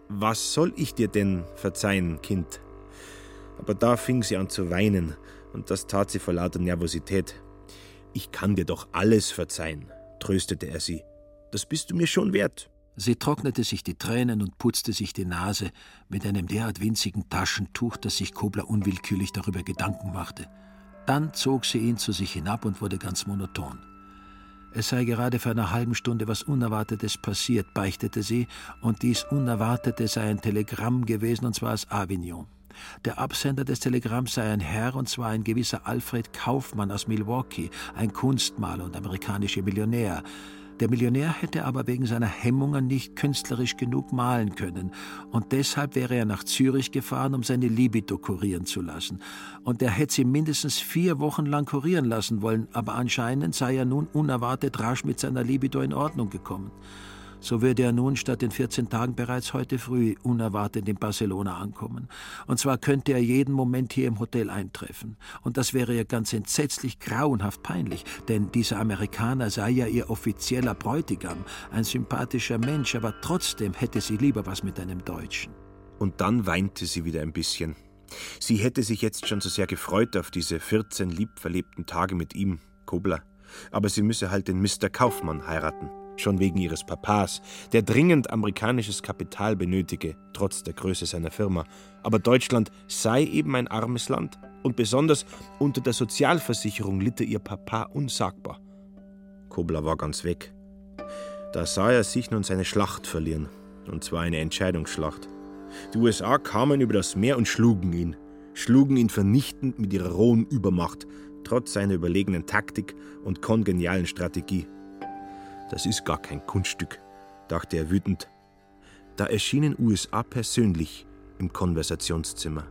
was soll ich dir denn verzeihen, Kind? Aber da fing sie an zu weinen, und das tat sie vor lauter Nervosität. Ich kann dir doch alles verzeihen, tröstete er sie. Das bist du mir schon wert. Sie trocknete sich die Tränen und putzte sich die Nase mit einem derart winzigen Taschentuch, dass sich Kobler unwillkürlich darüber Gedanken machte. Dann zog sie ihn zu sich hinab und wurde ganz monoton. Es sei gerade vor einer halben Stunde was Unerwartetes passiert, beichtete sie, und dies Unerwartete sei ein Telegramm gewesen, und zwar aus Avignon. Der Absender des Telegramms sei ein Herr, und zwar ein gewisser Alfred Kaufmann aus Milwaukee, ein Kunstmaler und amerikanischer Millionär. Der Millionär hätte aber wegen seiner Hemmungen nicht künstlerisch genug malen können, und deshalb wäre er nach Zürich gefahren, um seine Libido kurieren zu lassen. Und er hätte sie mindestens vier Wochen lang kurieren lassen wollen, aber anscheinend sei er nun unerwartet rasch mit seiner Libido in Ordnung gekommen. So würde er nun statt in 14 Tagen bereits heute früh unerwartet in Barcelona ankommen. Und zwar könnte er jeden Moment hier im Hotel eintreffen. Und das wäre ihr ganz entsetzlich grauenhaft peinlich, denn dieser Amerikaner sei ja ihr offizieller Bräutigam, ein sympathischer Mensch, aber trotzdem hätte sie lieber was mit einem Deutschen. Und dann weinte sie wieder ein bisschen. Sie hätte sich jetzt schon so sehr gefreut auf diese 14 liebverlebten Tage mit ihm, Kobler. Aber sie müsse halt den Mr. Kaufmann heiraten schon wegen ihres Papas, der dringend amerikanisches Kapital benötige, trotz der Größe seiner Firma. Aber Deutschland sei eben ein armes Land und besonders unter der Sozialversicherung litte ihr Papa unsagbar. Kobler war ganz weg. Da sah er sich nun seine Schlacht verlieren, und zwar eine Entscheidungsschlacht. Die USA kamen über das Meer und schlugen ihn, schlugen ihn vernichtend mit ihrer rohen Übermacht, trotz seiner überlegenen Taktik und kongenialen Strategie. Das ist gar kein Kunststück, dachte er wütend. Da erschienen USA persönlich im Konversationszimmer.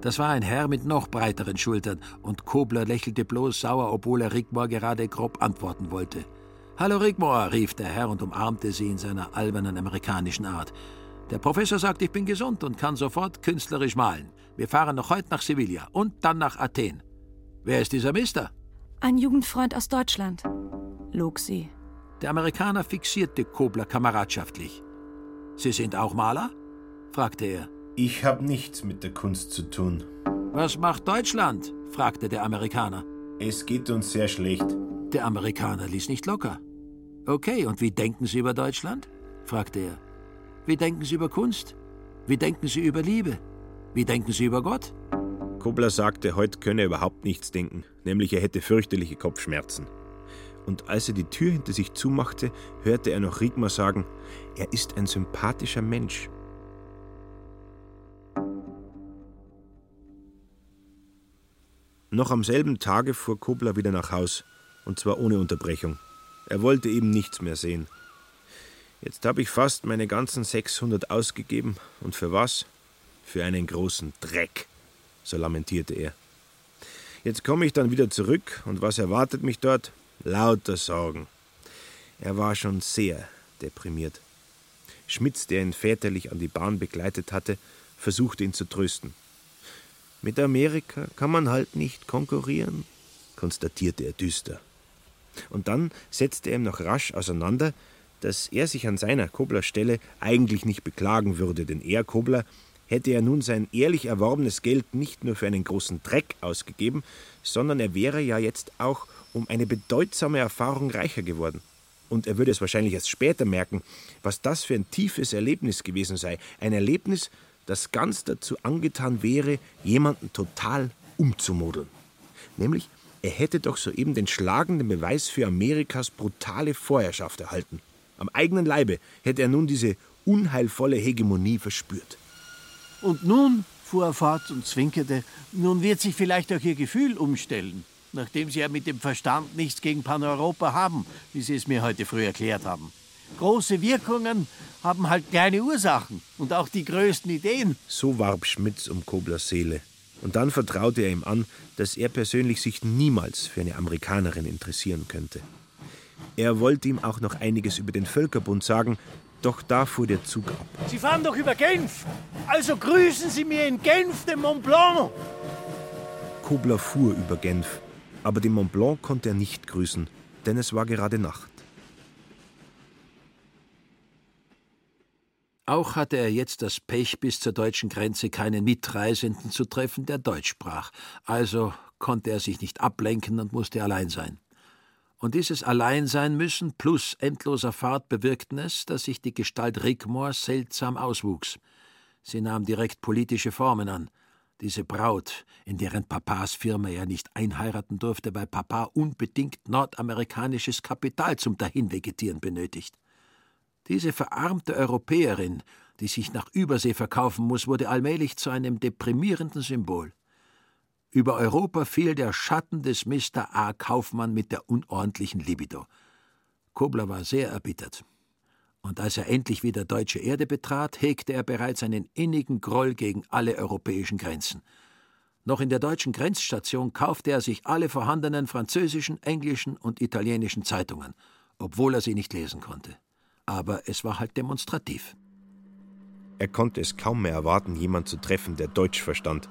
Das war ein Herr mit noch breiteren Schultern, und Kobler lächelte bloß sauer, obwohl er Rigmor gerade grob antworten wollte. Hallo Rigmor, rief der Herr und umarmte sie in seiner albernen amerikanischen Art. Der Professor sagt, ich bin gesund und kann sofort künstlerisch malen. Wir fahren noch heute nach Sevilla und dann nach Athen. Wer ist dieser Mister? Ein Jugendfreund aus Deutschland, log sie. Der Amerikaner fixierte Kobler kameradschaftlich. Sie sind auch Maler? fragte er. Ich habe nichts mit der Kunst zu tun. Was macht Deutschland? fragte der Amerikaner. Es geht uns sehr schlecht. Der Amerikaner ließ nicht locker. Okay, und wie denken Sie über Deutschland? fragte er. Wie denken Sie über Kunst? Wie denken Sie über Liebe? Wie denken Sie über Gott? Kobler sagte, heute könne er überhaupt nichts denken, nämlich er hätte fürchterliche Kopfschmerzen. Und als er die Tür hinter sich zumachte, hörte er noch Rigmar sagen, er ist ein sympathischer Mensch. Noch am selben Tage fuhr Kobler wieder nach Haus, und zwar ohne Unterbrechung. Er wollte eben nichts mehr sehen. Jetzt habe ich fast meine ganzen 600 ausgegeben. Und für was? Für einen großen Dreck, so lamentierte er. Jetzt komme ich dann wieder zurück, und was erwartet mich dort? Lauter Sorgen. Er war schon sehr deprimiert. Schmitz, der ihn väterlich an die Bahn begleitet hatte, versuchte ihn zu trösten. Mit Amerika kann man halt nicht konkurrieren, konstatierte er düster. Und dann setzte er ihm noch rasch auseinander, dass er sich an seiner Kobler Stelle eigentlich nicht beklagen würde, denn er, Kobler, hätte er nun sein ehrlich erworbenes Geld nicht nur für einen großen Dreck ausgegeben, sondern er wäre ja jetzt auch um eine bedeutsame Erfahrung reicher geworden. Und er würde es wahrscheinlich erst später merken, was das für ein tiefes Erlebnis gewesen sei. Ein Erlebnis, das ganz dazu angetan wäre, jemanden total umzumodeln. Nämlich, er hätte doch soeben den schlagenden Beweis für Amerikas brutale Vorherrschaft erhalten. Am eigenen Leibe hätte er nun diese unheilvolle Hegemonie verspürt. Und nun, fuhr er fort und zwinkerte, nun wird sich vielleicht auch Ihr Gefühl umstellen, nachdem Sie ja mit dem Verstand nichts gegen Paneuropa haben, wie Sie es mir heute früh erklärt haben. Große Wirkungen haben halt kleine Ursachen und auch die größten Ideen. So warb Schmitz um Koblers Seele. Und dann vertraute er ihm an, dass er persönlich sich niemals für eine Amerikanerin interessieren könnte. Er wollte ihm auch noch einiges über den Völkerbund sagen, doch da fuhr der Zug ab. Sie fahren doch über Genf. Also grüßen Sie mir in Genf den Mont Blanc. Kobler fuhr über Genf, aber den Mont Blanc konnte er nicht grüßen, denn es war gerade Nacht. Auch hatte er jetzt das Pech, bis zur deutschen Grenze keinen Mitreisenden zu treffen, der Deutsch sprach. Also konnte er sich nicht ablenken und musste allein sein. Und dieses Alleinsein müssen plus endloser Fahrt bewirkten es, dass sich die Gestalt Rigmor seltsam auswuchs. Sie nahm direkt politische Formen an. Diese Braut, in deren Papas Firma er nicht einheiraten durfte, weil Papa unbedingt nordamerikanisches Kapital zum Dahinvegetieren benötigt. Diese verarmte Europäerin, die sich nach Übersee verkaufen muss, wurde allmählich zu einem deprimierenden Symbol. Über Europa fiel der Schatten des Mr. A. Kaufmann mit der unordentlichen Libido. Kobler war sehr erbittert. Und als er endlich wieder deutsche Erde betrat, hegte er bereits einen innigen Groll gegen alle europäischen Grenzen. Noch in der deutschen Grenzstation kaufte er sich alle vorhandenen französischen, englischen und italienischen Zeitungen, obwohl er sie nicht lesen konnte aber es war halt demonstrativ. Er konnte es kaum mehr erwarten, jemand zu treffen, der Deutsch verstand.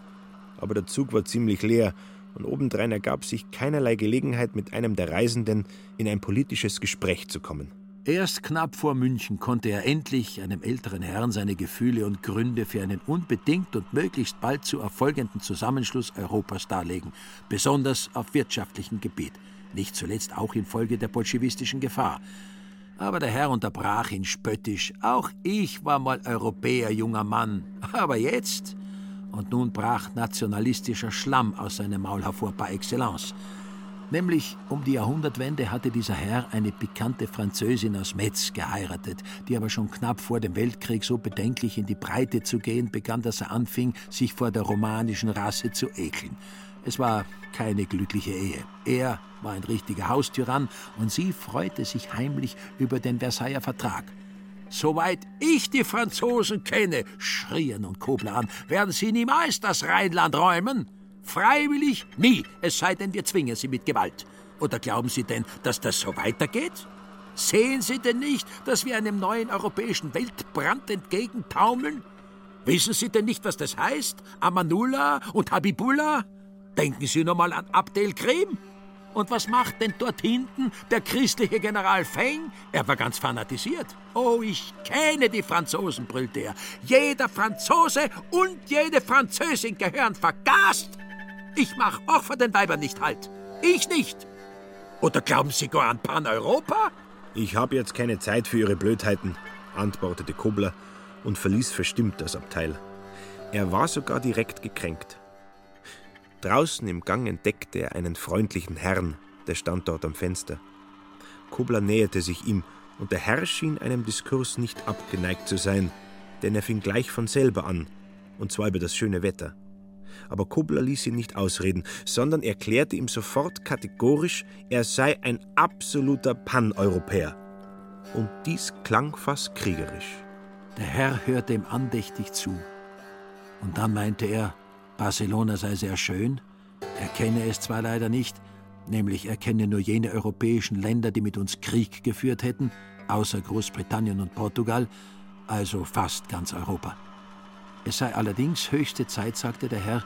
Aber der Zug war ziemlich leer und obendrein ergab sich keinerlei Gelegenheit, mit einem der Reisenden in ein politisches Gespräch zu kommen. Erst knapp vor München konnte er endlich einem älteren Herrn seine Gefühle und Gründe für einen unbedingt und möglichst bald zu erfolgenden Zusammenschluss Europas darlegen, besonders auf wirtschaftlichem Gebiet, nicht zuletzt auch infolge der bolschewistischen Gefahr. Aber der Herr unterbrach ihn spöttisch. Auch ich war mal Europäer, junger Mann. Aber jetzt? Und nun brach nationalistischer Schlamm aus seinem Maul hervor par excellence. Nämlich um die Jahrhundertwende hatte dieser Herr eine pikante Französin aus Metz geheiratet, die aber schon knapp vor dem Weltkrieg so bedenklich in die Breite zu gehen begann, dass er anfing, sich vor der romanischen Rasse zu ekeln. Es war keine glückliche Ehe. Er war ein richtiger Haustyrann und sie freute sich heimlich über den Versailler Vertrag. Soweit ich die Franzosen kenne, schrien und Kobler an, werden sie niemals das Rheinland räumen. Freiwillig nie, es sei denn, wir zwingen sie mit Gewalt. Oder glauben Sie denn, dass das so weitergeht? Sehen Sie denn nicht, dass wir einem neuen europäischen Weltbrand entgegentaumeln? Wissen Sie denn nicht, was das heißt? Amanullah und Habibullah? Denken Sie nur mal an Abdel Krim. Und was macht denn dort hinten der christliche General Feng? Er war ganz fanatisiert. Oh, ich kenne die Franzosen, brüllte er. Jeder Franzose und jede Französin gehören vergast. Ich mach auch vor den Weibern nicht halt. Ich nicht. Oder glauben Sie gar an Pan-Europa? Ich habe jetzt keine Zeit für Ihre Blödheiten, antwortete Kobler und verließ verstimmt das Abteil. Er war sogar direkt gekränkt. Draußen im Gang entdeckte er einen freundlichen Herrn, der stand dort am Fenster. Kobler näherte sich ihm, und der Herr schien einem Diskurs nicht abgeneigt zu sein, denn er fing gleich von selber an, und zwar über das schöne Wetter. Aber Kobler ließ ihn nicht ausreden, sondern erklärte ihm sofort kategorisch, er sei ein absoluter Paneuropäer. Und dies klang fast kriegerisch. Der Herr hörte ihm andächtig zu. Und dann meinte er, Barcelona sei sehr schön, er kenne es zwar leider nicht, nämlich er kenne nur jene europäischen Länder, die mit uns Krieg geführt hätten, außer Großbritannien und Portugal, also fast ganz Europa. Es sei allerdings höchste Zeit, sagte der Herr,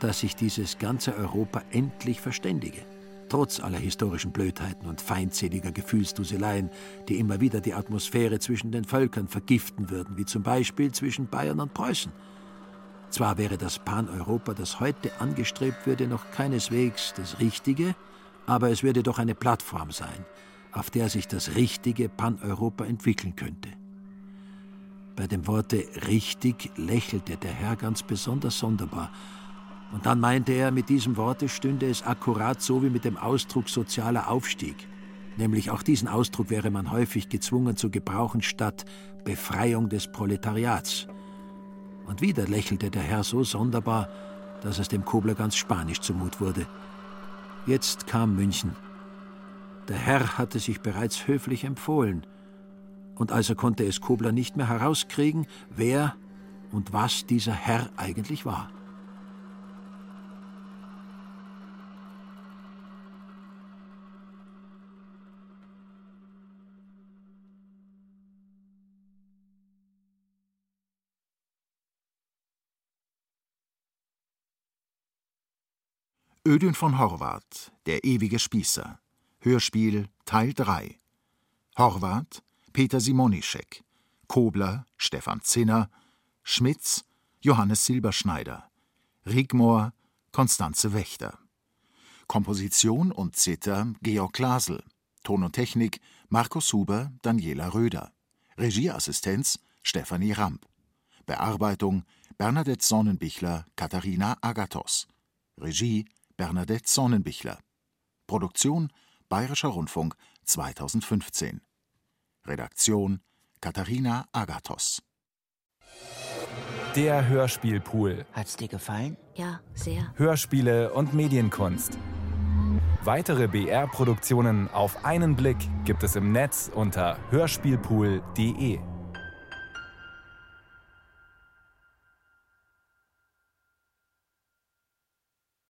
dass sich dieses ganze Europa endlich verständige, trotz aller historischen Blödheiten und feindseliger Gefühlsduseleien, die immer wieder die Atmosphäre zwischen den Völkern vergiften würden, wie zum Beispiel zwischen Bayern und Preußen. Zwar wäre das Pan-Europa, das heute angestrebt würde, noch keineswegs das Richtige, aber es würde doch eine Plattform sein, auf der sich das richtige Pan-Europa entwickeln könnte. Bei dem Worte richtig lächelte der Herr ganz besonders sonderbar, und dann meinte er, mit diesem Worte stünde es akkurat so wie mit dem Ausdruck sozialer Aufstieg. Nämlich auch diesen Ausdruck wäre man häufig gezwungen zu gebrauchen statt Befreiung des Proletariats. Und wieder lächelte der Herr so sonderbar, dass es dem Kobler ganz spanisch zumut wurde. Jetzt kam München. Der Herr hatte sich bereits höflich empfohlen, und also konnte es Kobler nicht mehr herauskriegen, wer und was dieser Herr eigentlich war. Ödün von Horvath, Der ewige Spießer. Hörspiel Teil 3. Horvath, Peter Simonischek. Kobler, Stefan Zinner. Schmitz, Johannes Silberschneider. Rigmor, Konstanze Wächter. Komposition und Zither Georg Glasel. Ton und Technik Markus Huber, Daniela Röder. Regieassistenz Stefanie Ramp. Bearbeitung Bernadette Sonnenbichler, Katharina Agathos. Regie Bernadette Sonnenbichler. Produktion Bayerischer Rundfunk 2015. Redaktion Katharina Agathos. Der Hörspielpool. Hat's dir gefallen? Ja, sehr. Hörspiele und Medienkunst. Weitere BR-Produktionen auf einen Blick gibt es im Netz unter hörspielpool.de.